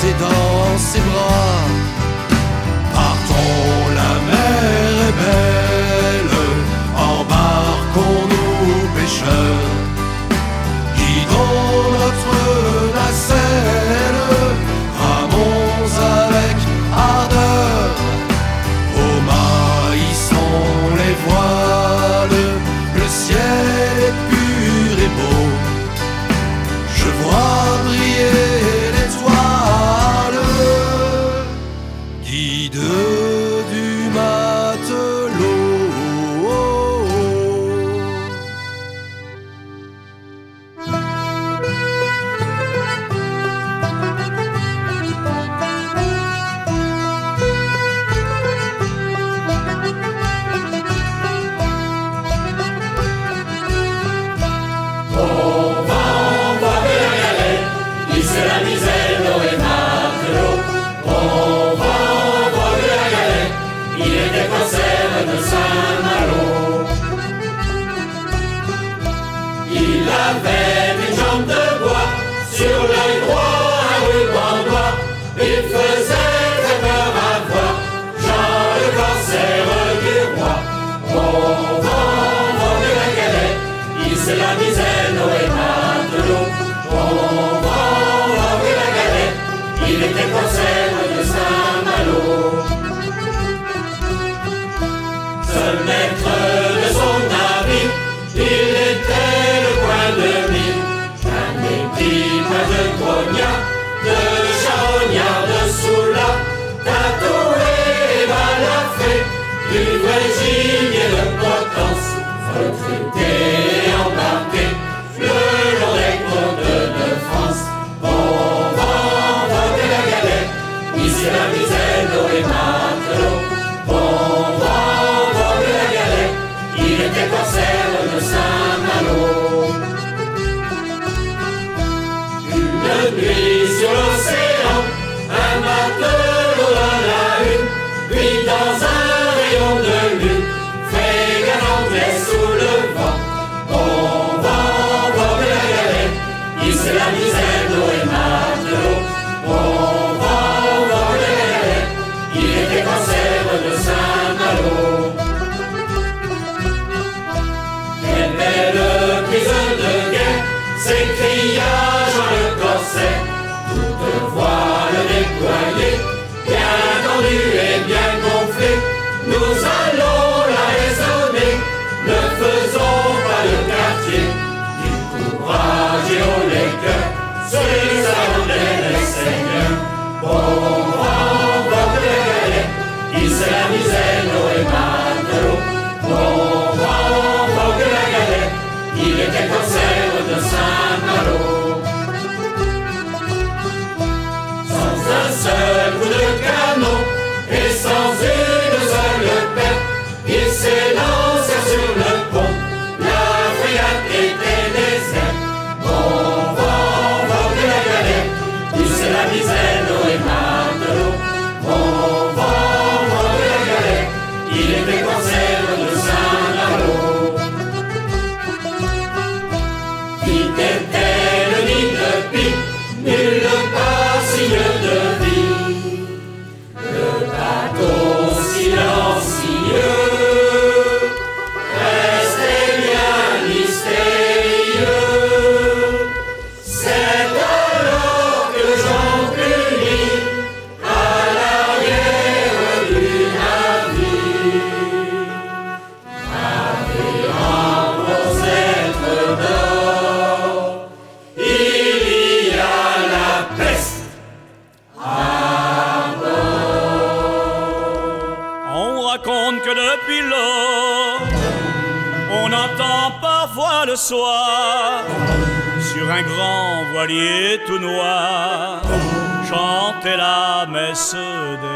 Jeter dans ses bras. La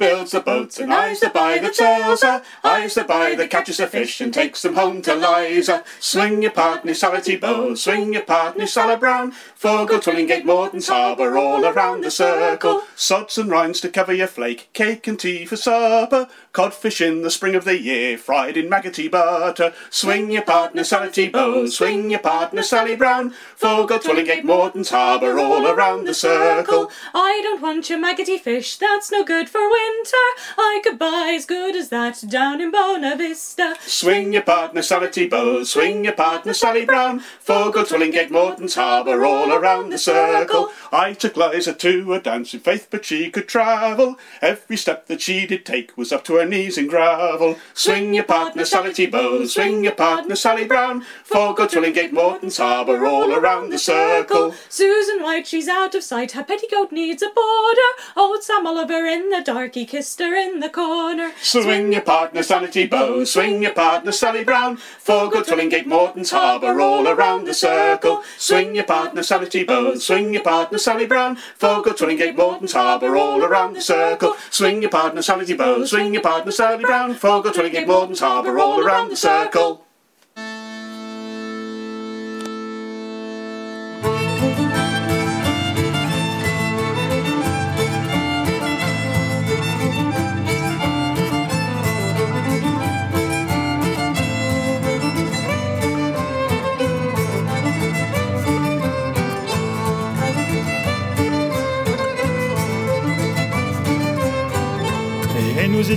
builds the boats, and I used to buy the sails. uh, I used to buy the catches the fish and takes them home to Liza. Swing your partner, Sality Bow, swing your partner, Sally Brown. Fogle, Twillingate, Morton's Harbour, all around the circle. Sods and rinds to cover your flake, cake and tea for supper. Codfish in the spring of the year, fried in maggoty butter. Swing your partner, Sality Bow, swing your partner, Sally Brown. Fogle, Twillingate, Morton's Harbour, all around the circle. I don't want your maggoty fish, that's no good for winter. I could buy as good as that down in Bona Vista. Swing your partner, Sality Bow, swing your partner, Sally Brown. Fogle, Twillingate, Morton's Harbour, all around the circle. I took Liza to a dance in faith, but she could travel. Every step that she did take was up to knees in gravel. Swing your partner, Sality Bow, swing your partner, Sally Brown. Fogle, Twillingate, Morton's Harbour, all around the circle. Susan White, she's out of sight. Her petticoat needs a border. Old Sam Oliver in the dark, he kissed her in the corner. Swing your partner, Sanity Bow, swing your partner, Sally Brown. Fogle, Twillingate, Morton's Harbour, all around the circle. Swing your partner, Sanity Bow, swing your partner, Sally Brown. Fogle, Twillingate, Morton's Harbour, all around the circle. Swing your partner, Sanity Bow, swing your partner, the and Sally Brown folk are twinking Morden's Harbour all around the circle.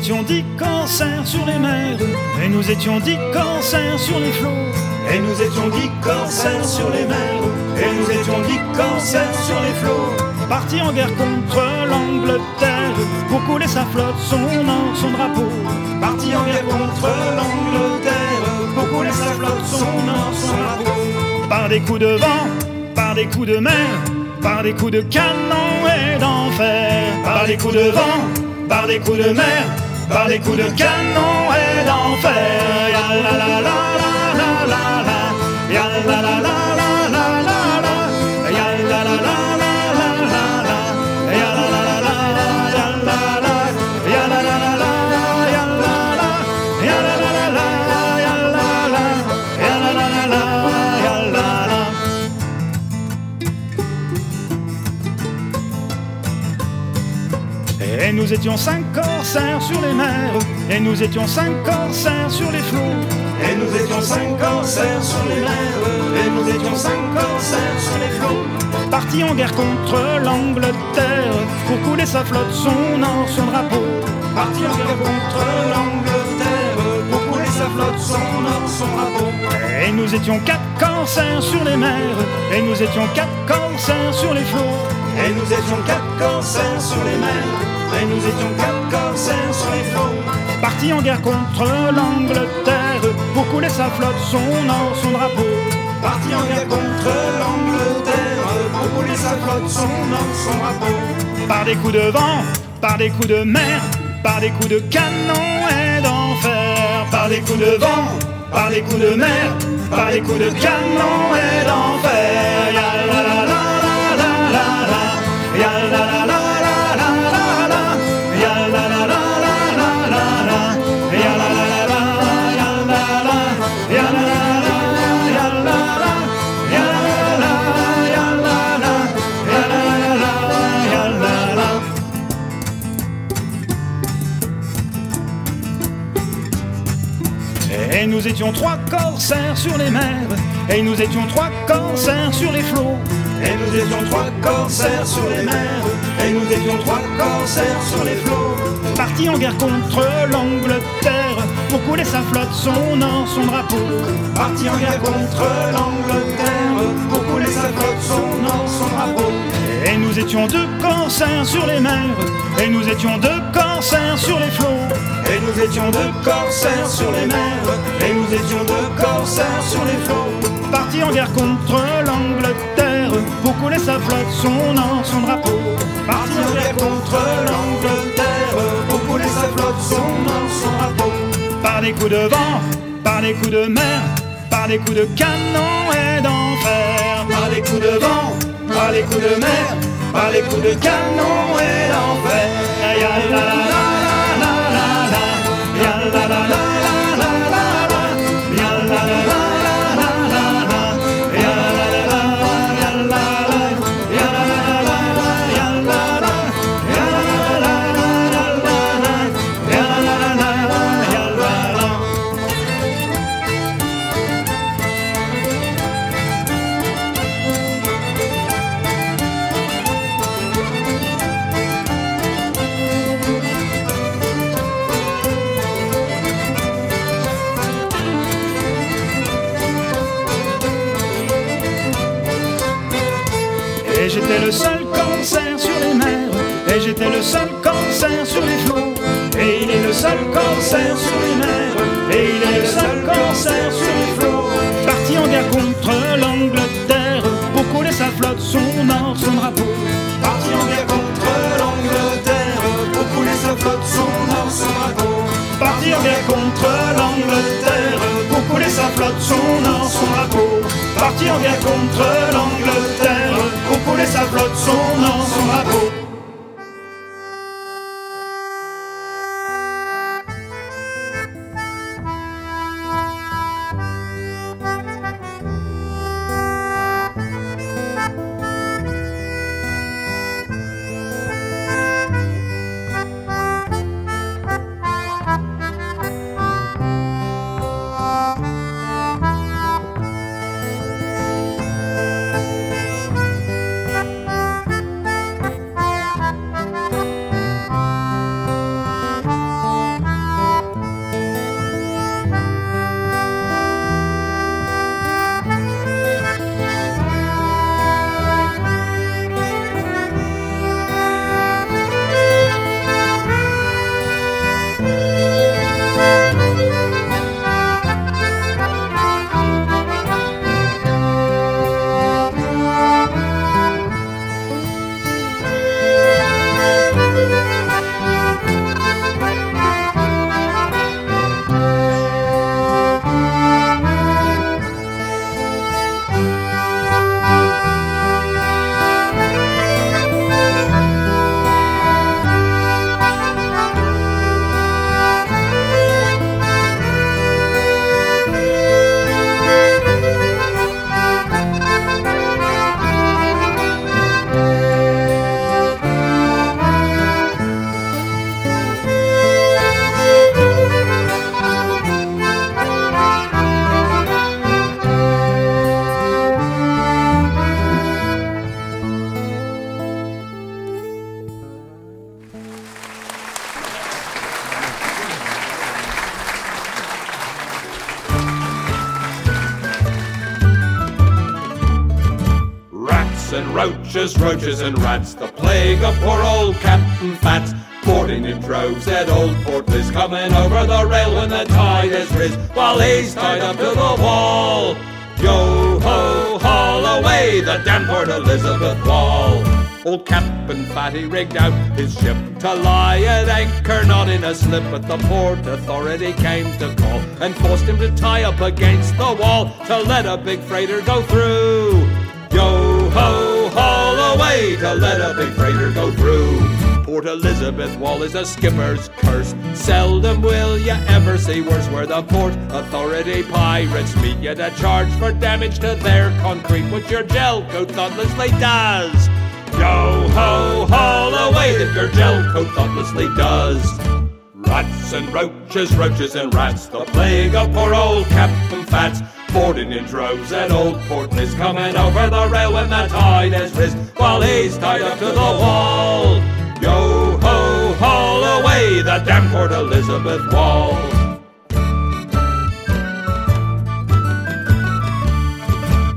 Étions dix corsaires sur les mers, et nous étions dix corsaires sur les flots, et nous étions dix corsaires sur les mers, et nous étions dix corsaires sur les flots. Partis en guerre contre l'Angleterre, pour couler sa flotte, son nom, son drapeau. Partis en guerre contre l'Angleterre, pour couler sa flotte, son nom, son drapeau. Par des coups de vent, par des coups de mer, par des coups de canon et d'enfer, par des coups de vent, par des coups de mer, par des coups de canon et d'enfer. La nous étions cinq corsaires sur les mers, et nous étions cinq corsaires sur les flots. Et nous étions cinq corsaires sur les mers, et nous étions cinq corsaires sur les flots. Partis en guerre contre l'Angleterre, pour couler sa flotte, son or, son drapeau. Partis en guerre contre l'Angleterre, pour couler sa flotte, son or, son drapeau. Et nous étions quatre corsaires sur les mers, et nous étions quatre corsaires sur les flots. Et nous étions quatre corsaires sur les mers, et nous étions quatre corsaires sur les flots. Partis en guerre contre l'Angleterre, pour couler sa flotte, son or, son drapeau. Partis en guerre contre l'Angleterre, pour couler sa flotte, son or, son drapeau. Par des coups de vent, par des coups de mer, par des coups de canon et d'enfer. Par des coups de vent, par des coups de mer, par des coups de canon et d'enfer. La étions trois corsaires sur les mers, et nous étions trois corsaires sur les flots. Et nous étions trois corsaires sur les mers, et nous étions trois corsaires sur les flots. Partis en guerre contre l'Angleterre, pour couler sa flotte, son or, son drapeau. Partis en guerre contre l'Angleterre, pour couler sa flotte, son nous étions deux corsaires sur les mers, et nous étions deux corsaires sur les flots. Et nous étions deux corsaires sur les mers, et nous étions deux corsaires sur les flots. Partis en guerre contre l'Angleterre, pour couler sa flotte, son or, son drapeau. Partis en guerre contre l'Angleterre, pour couler sa flotte, son or, son drapeau. Par des coups de vent, par des coups de mer, par des coups de canon et d'enfer. Par des coups de vent, par des coups de mer, par des coups de canon et d'enfer. Roaches, and rats. The plague of poor old Captain Fats. Boarding in droves at old Port Liz, coming over the rail when the tide has risen, while he's tied up to the wall. Yo ho, haul away the damn Port Elizabeth wall. Old Captain Fatty rigged out his ship to lie at anchor, not in a slip, but the port authority came to call and forced him to tie up against the wall to let a big freighter go through. Yo ho, away to let a big freighter go through. Port Elizabeth Wall is a skipper's curse. Seldom will you ever see worse where the port authority pirates meet you to charge for damage to their concrete, which your gel coat thoughtlessly does. Yo ho, haul away that your gel coat thoughtlessly does. Rats and roaches, roaches and rats, the plague of poor old Captain Fats. Boarding in droves at old Port is coming over the rail when the tide has risen, while he's tied up to the wall. Yo ho, haul away the damn Port Elizabeth wall.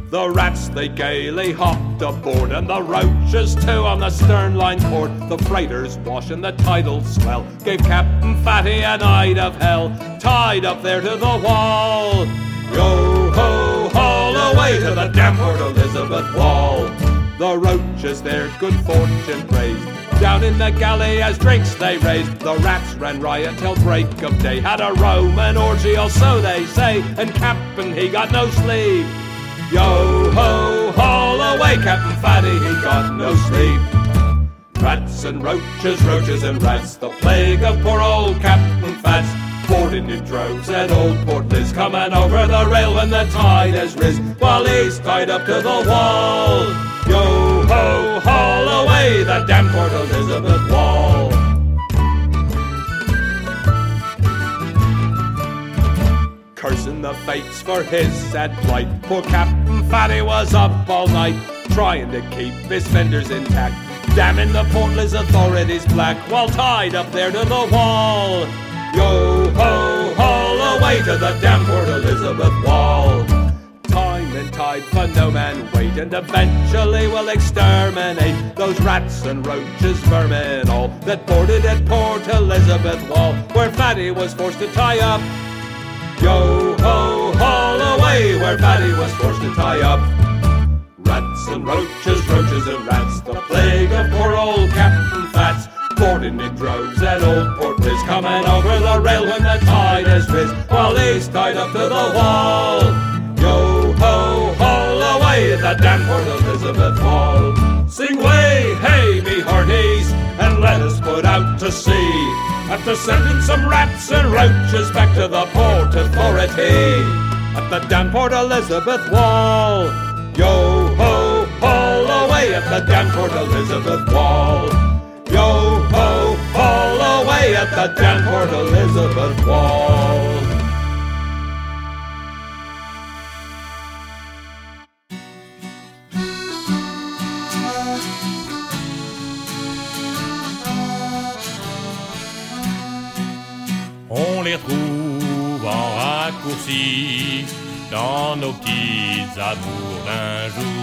The rats they gaily hopped aboard, and the roaches too on the stern line port. The freighters washing the tidal swell gave Captain Fatty a night of hell, tied up there to the wall. Yo ho, haul away to the damn Port Elizabeth wall. The roaches their good fortune praised. Down in the galley as drinks they raised, the rats ran riot till break of day. Had a Roman orgy, or so they say, and Captain he got no sleep. Yo ho, haul away, Captain Fatty, he got no sleep. Rats and roaches, roaches and rats, the plague of poor old Captain Fats. Boarding in droves at old Port Liz, coming over the rail when the tide has risen, while he's tied up to the wall. Yo ho, haul away the damn Port Elizabeth wall. Cursing the fates for his sad plight. Poor Captain Fatty was up all night, trying to keep his fenders intact. Damning the Portland's authorities black while tied up there to the wall. Yo ho, haul away to the damn Port Elizabeth wall. Time and tide for no man wait, and eventually will exterminate those rats and roaches, vermin all that boarded at Port Elizabeth Wall, where Fatty was forced to tie up. Yo ho, haul away, where Fatty was forced to tie up. Rats and roaches, roaches and rats, the plague of poor old Captain Fats. Boarding in droves at old Port Liz, coming over the rail when the tide has risen, while he's tied up to the wall. Yo ho, haul away at the damn Port Elizabeth wall. Sing way, hey, me hearties, and let us put out to sea. After sending some rats and roaches back to the Port Authority at the damn Port Elizabeth wall. Yo ho, haul away at the damn Port Elizabeth wall. Yo ho, haul away at the damn Port Elizabeth wall. On les retrouve en raccourci dans nos petites amours d'un jour.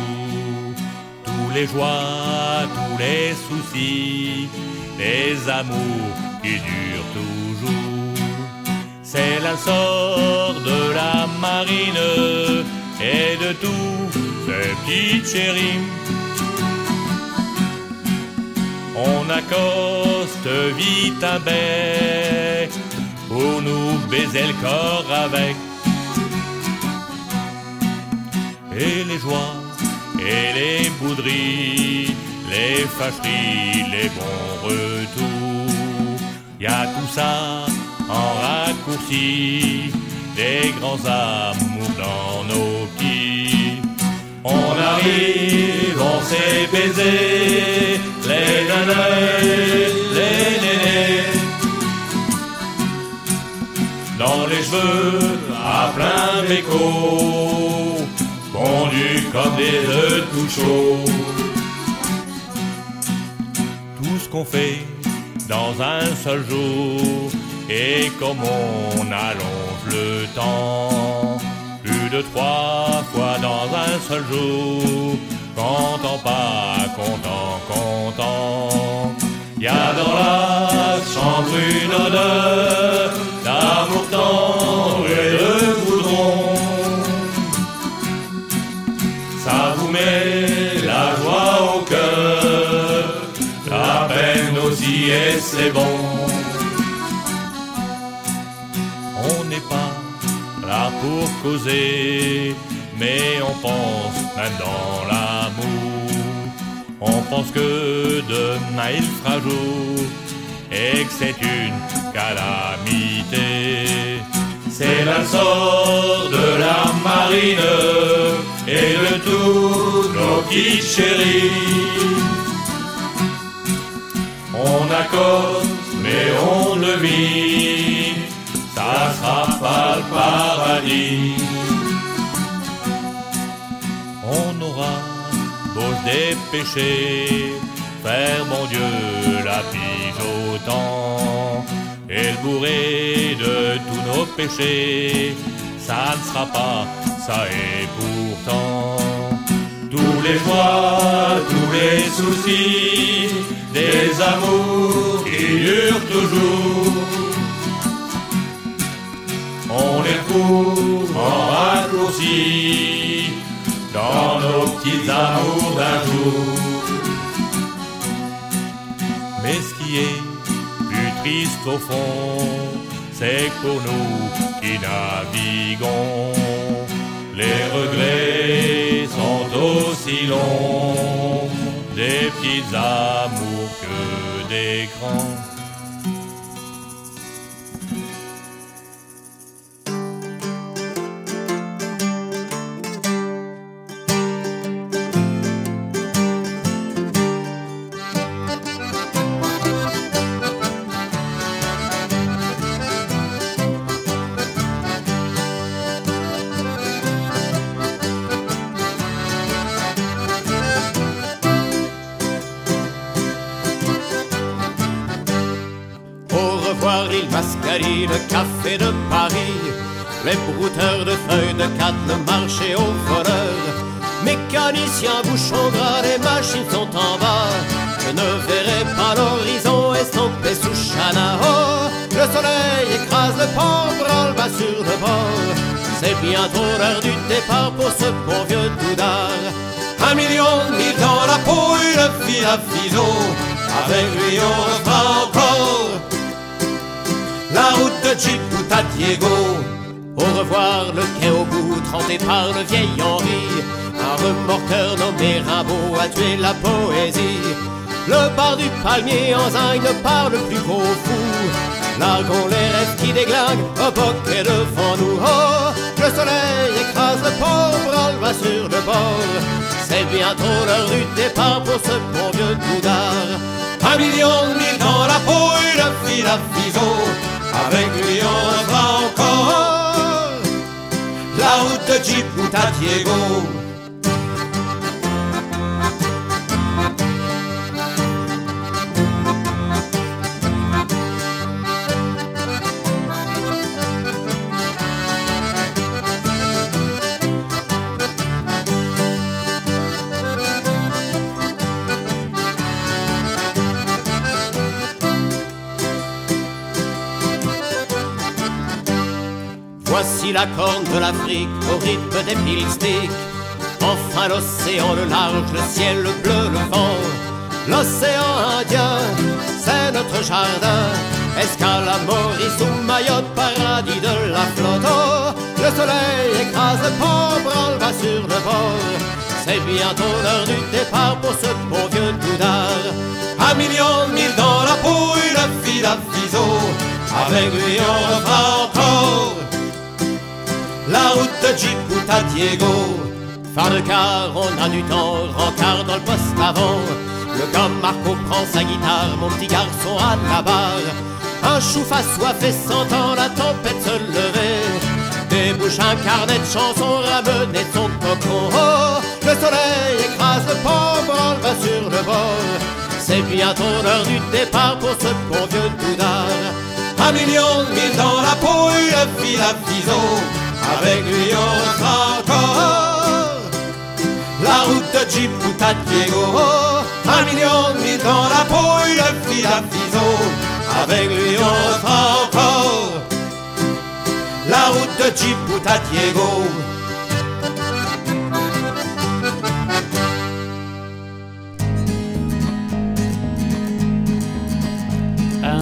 Les joies, tous les soucis, les amours qui durent toujours. C'est l'insort de la marine et de tous ces petites chéris. On accoste vite un bec pour nous baiser le corps avec. Et les joies et les bouderies, les fâcheries, les bons retours, y a tout ça en raccourci, des grands amours dans nos petits. On arrive, on s'est baisé, les nanais, les nénés. Dans les cheveux à plein béco, fondus comme des œufs tout chauds. Tout ce qu'on fait dans un seul jour, et comme on allonge le temps, plus de trois fois dans un seul jour, content, pas content, content. Y a dans la chambre une odeur d'amour tendre et de goudron. Met la joie au cœur, la peine aussi et c'est bon. On n'est pas là pour causer, mais on pense même dans l'amour. On pense que demain il fera jour et que c'est une calamité. C'est la de la marine et de tous nos petits chéris. On accorde, mais on le vit, ça sera pas le paradis. On aura beau se dépêcher, faire mon Dieu la pige au temps, et le bourré de tous nos péchés, ça ne sera pas ça et pourtant. Tous les joies, tous les soucis, des amours qui durent toujours. On les trouve en raccourci dans nos petits amours d'un jour. Mais ce qui est plus triste au fond, c'est pour nous qui naviguons, les regrets sont aussi longs des petits amours que des grands. Le café de Paris, les brouteurs de feuilles de cadre, le marché aux voleurs, mécaniciens, bouchons gras, les machines sont en bas. Je ne verrai pas l'horizon estompé sous Chana. Oh, le soleil écrase le port, branle bas sur le bord. C'est bientôt l'heure du départ pour ce bon vieux doudard. Un million de dans la peau, une fille à fiseau. Avec lui on encore la route de Djibouti à Diego. Au revoir le quai au bout, trempé par le vieil Henri. Un remorqueur nommé Rimbaud a tué la poésie. Le bar du palmier en par le plus gros fou. Largons les rêves qui déglinguent au devant nous. Oh, le soleil écrase le pauvre, on va sur le bord. C'est bientôt l'heure du départ pour ce bon vieux doudard. Un million de mille dans la peau, une fille à fiseau. Avec lui on va encore la route de à Diego. Voici la corne de l'Afrique au rythme des pilistiques. Enfin l'océan, le large, le ciel, le bleu, le vent. L'océan Indien, c'est notre jardin. Escale à Maurice ou Mayotte, paradis de la flotte. Oh, le soleil écrase le port, branle va sur le bord. C'est bientôt l'heure du départ pour ce bon vieux doudard. Un million de mille dans la peau, une fille à. Avec lui on refera encore la route de Djibouti à Diego. Phare de car, on a du temps, rencard dans le poste avant. Le gars Marco prend sa guitare, mon petit garçon à la barre. Un chouf assoiffé sentant la tempête se lever. Débouche un carnet de chansons ramené de son cocon. Oh, le soleil écrase le on va sur le bord. C'est bientôt l'heure du départ pour ce bon vieux doudard. Un million de mille dans la peau, une fille à fiseau. Avec lui on fera encore la route de Jeep à Diego. Un million de dans la peau, le fil à fiseau. Avec lui on fera encore la route de Jeep à Diego.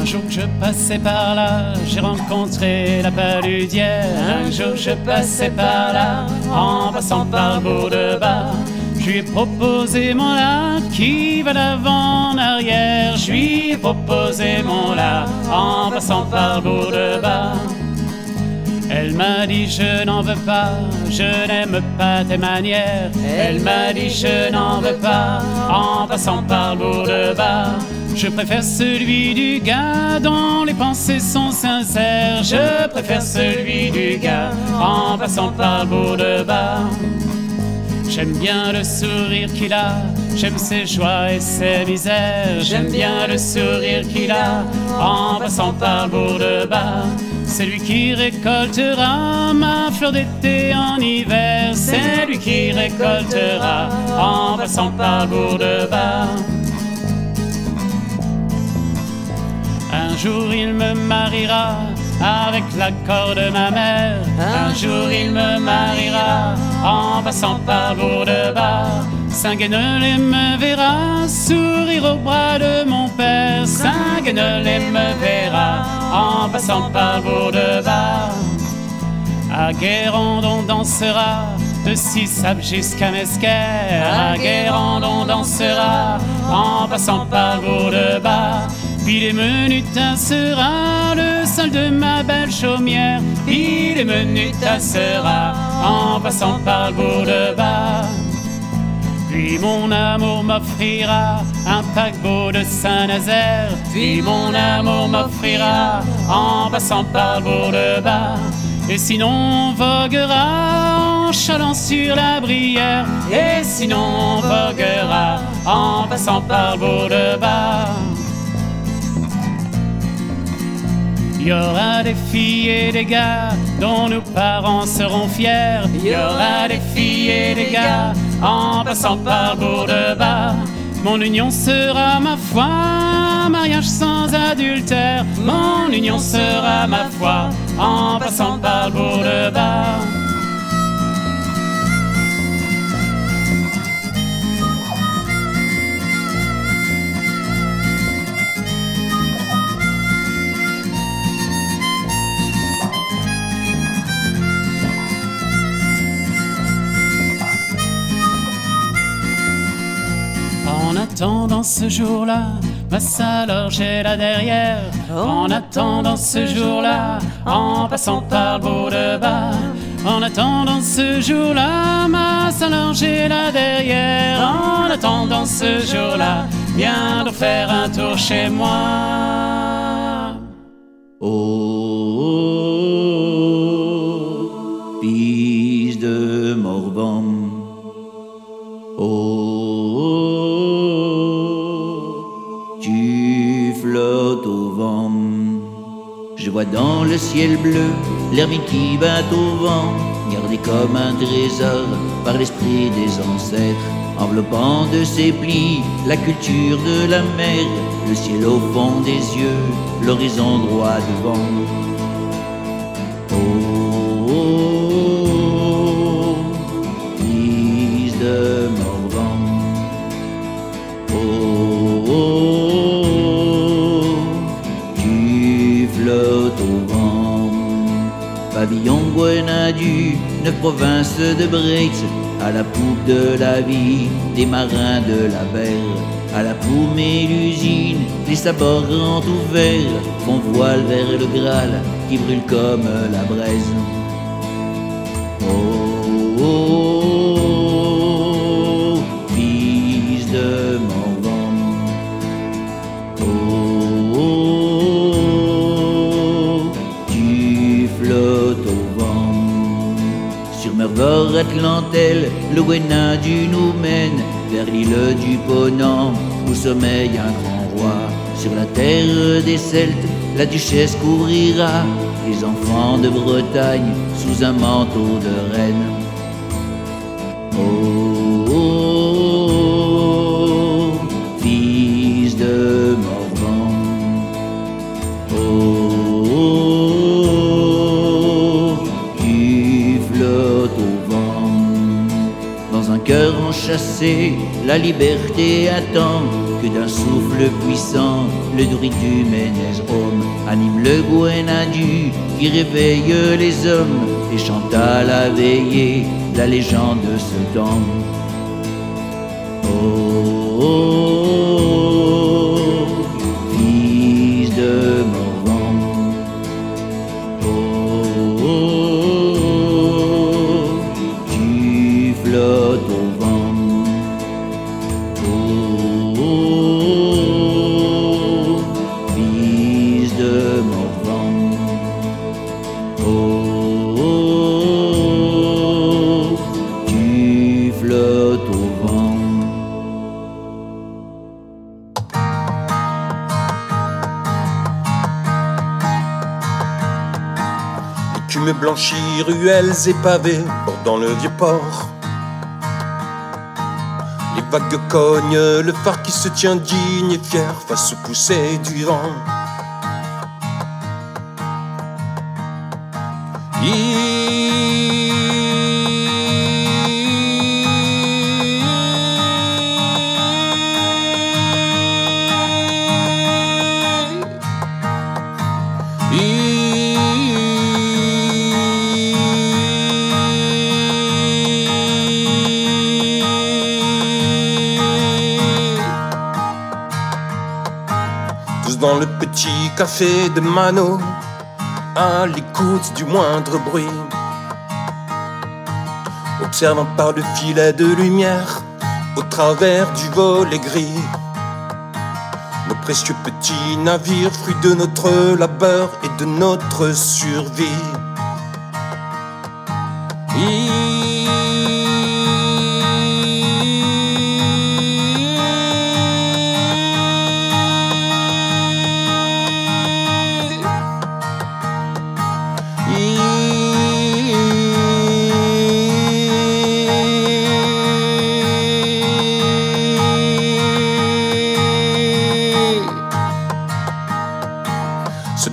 Un jour je passais par là, j'ai rencontré la paludière. Un jour je passais par là, en passant par le bout de bas. Je lui ai proposé mon là qui va d'avant en arrière. Je lui ai proposé mon là en passant par le bout de bas. Elle m'a dit je n'en veux pas, je n'aime pas tes manières. Elle m'a dit je n'en veux pas en passant par le bout de bas. Je préfère celui du gars dont les pensées sont sincères. Je préfère celui du gars en passant par le bout de bas. J'aime bien le sourire qu'il a, j'aime ses joies et ses misères. J'aime bien le sourire qu'il a en passant par le bout de bas. C'est lui qui récoltera ma fleur d'été en hiver. C'est lui qui récoltera en passant par le bout de bas. Un jour il me mariera avec l'accord de ma mère. Un jour il me mariera en passant par bout de bas. Saint-Guénolé me verra sourire au bras de mon père. Saint-Guénolé me verra en passant par de bas. À Guérande on dansera de Sissab jusqu'à Mesquer. À Guérande on dansera en passant par le Puis les menus sera le sol de ma belle chaumière. Puis les menus sera en passant par le bas. Puis mon amour m'offrira un paquebot de Saint-Nazaire. Puis mon amour m'offrira en passant par le bas. Et sinon on voguera en chalant sur la brière. Et sinon on voguera en passant par le bout Il y aura des filles et des gars dont nos parents seront fiers. Il y aura des filles et des gars en passant par le bout de bas. Mon union sera ma foi, mariage sans adultère. Mon union sera ma foi en passant par le attendant ce jour-là, ma salope j'ai là derrière. En attendant ce jour-là, en passant par le bout de bas. En attendant ce jour-là, ma salope j'ai là derrière. En attendant ce jour-là, viens donc faire un tour chez moi. Oh, vois dans le ciel bleu l'hermine qui bat au vent, gardée comme un trésor par l'esprit des ancêtres, enveloppant de ses plis la culture de la mer, le ciel au fond des yeux, l'horizon droit devant. Neuf provinces de Breix, à la poupe de la vie, des marins de la mer. À la paume et l'usine, les sabords grands ouverts font voile vers le Graal qui brûle comme la braise. Mervor Atlantelle, le Wena du nous mène vers l'île du Ponant, où sommeille un grand roi. Sur la terre des Celtes, la duchesse couvrira les enfants de Bretagne sous un manteau de reine. La liberté attend que d'un souffle puissant, le druide du homme anime le Gwenadu qui réveille les hommes et chante à la veillée la légende de ce temps. Et pavés bordant le vieux port. Les vagues cognent, le phare qui se tient digne et fier face aux poussées du vent. Café de Mano, à l'écoute du moindre bruit. Observant par le filet de lumière, au travers du volet gris. Nos précieux petits navires, fruits de notre labeur et de notre survie.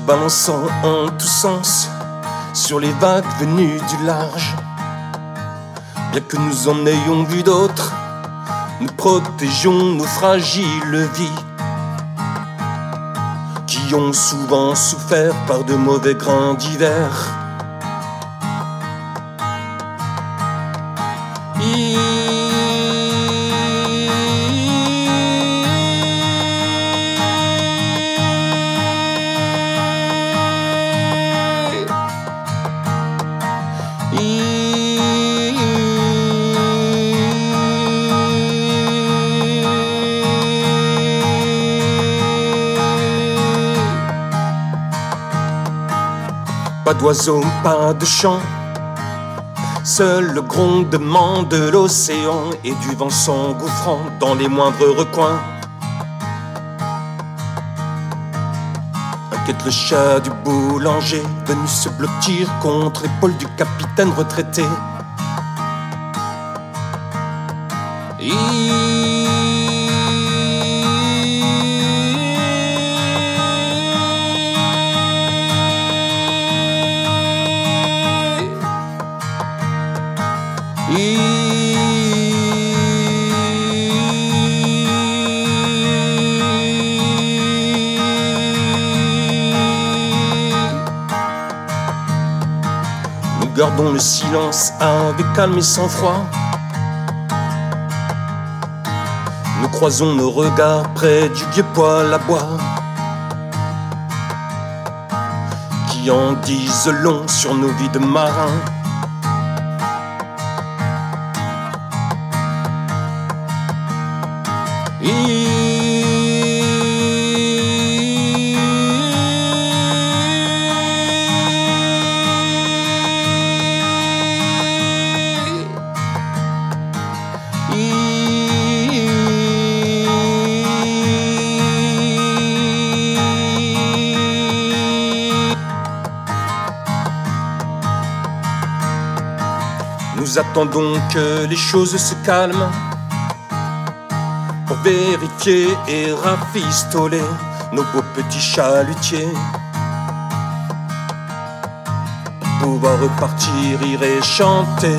Balançant en tous sens sur les vagues venues du large. Bien que nous en ayons vu d'autres, nous protégeons nos fragiles vies qui ont souvent souffert par de mauvais grains d'hiver. Pas d'oiseaux, pas de chant. Seul le grondement de l'océan et du vent s'engouffrant dans les moindres recoins. Inquiète le chat du boulanger, venu se blottir contre l'épaule du capitaine retraité. Le silence avec calme et sang-froid. Nous croisons nos regards près du vieux poêle à bois. Qui en disent long sur nos vies de marins. Attendons que les choses se calment pour vérifier et rafistoler nos beaux petits chalutiers. Pour pouvoir repartir, rire et chanter.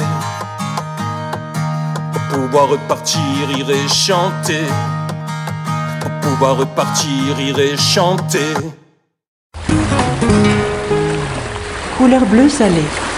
Pour pouvoir repartir, irai chanter. Pour pouvoir repartir, irai chanter. Couleur bleu salé.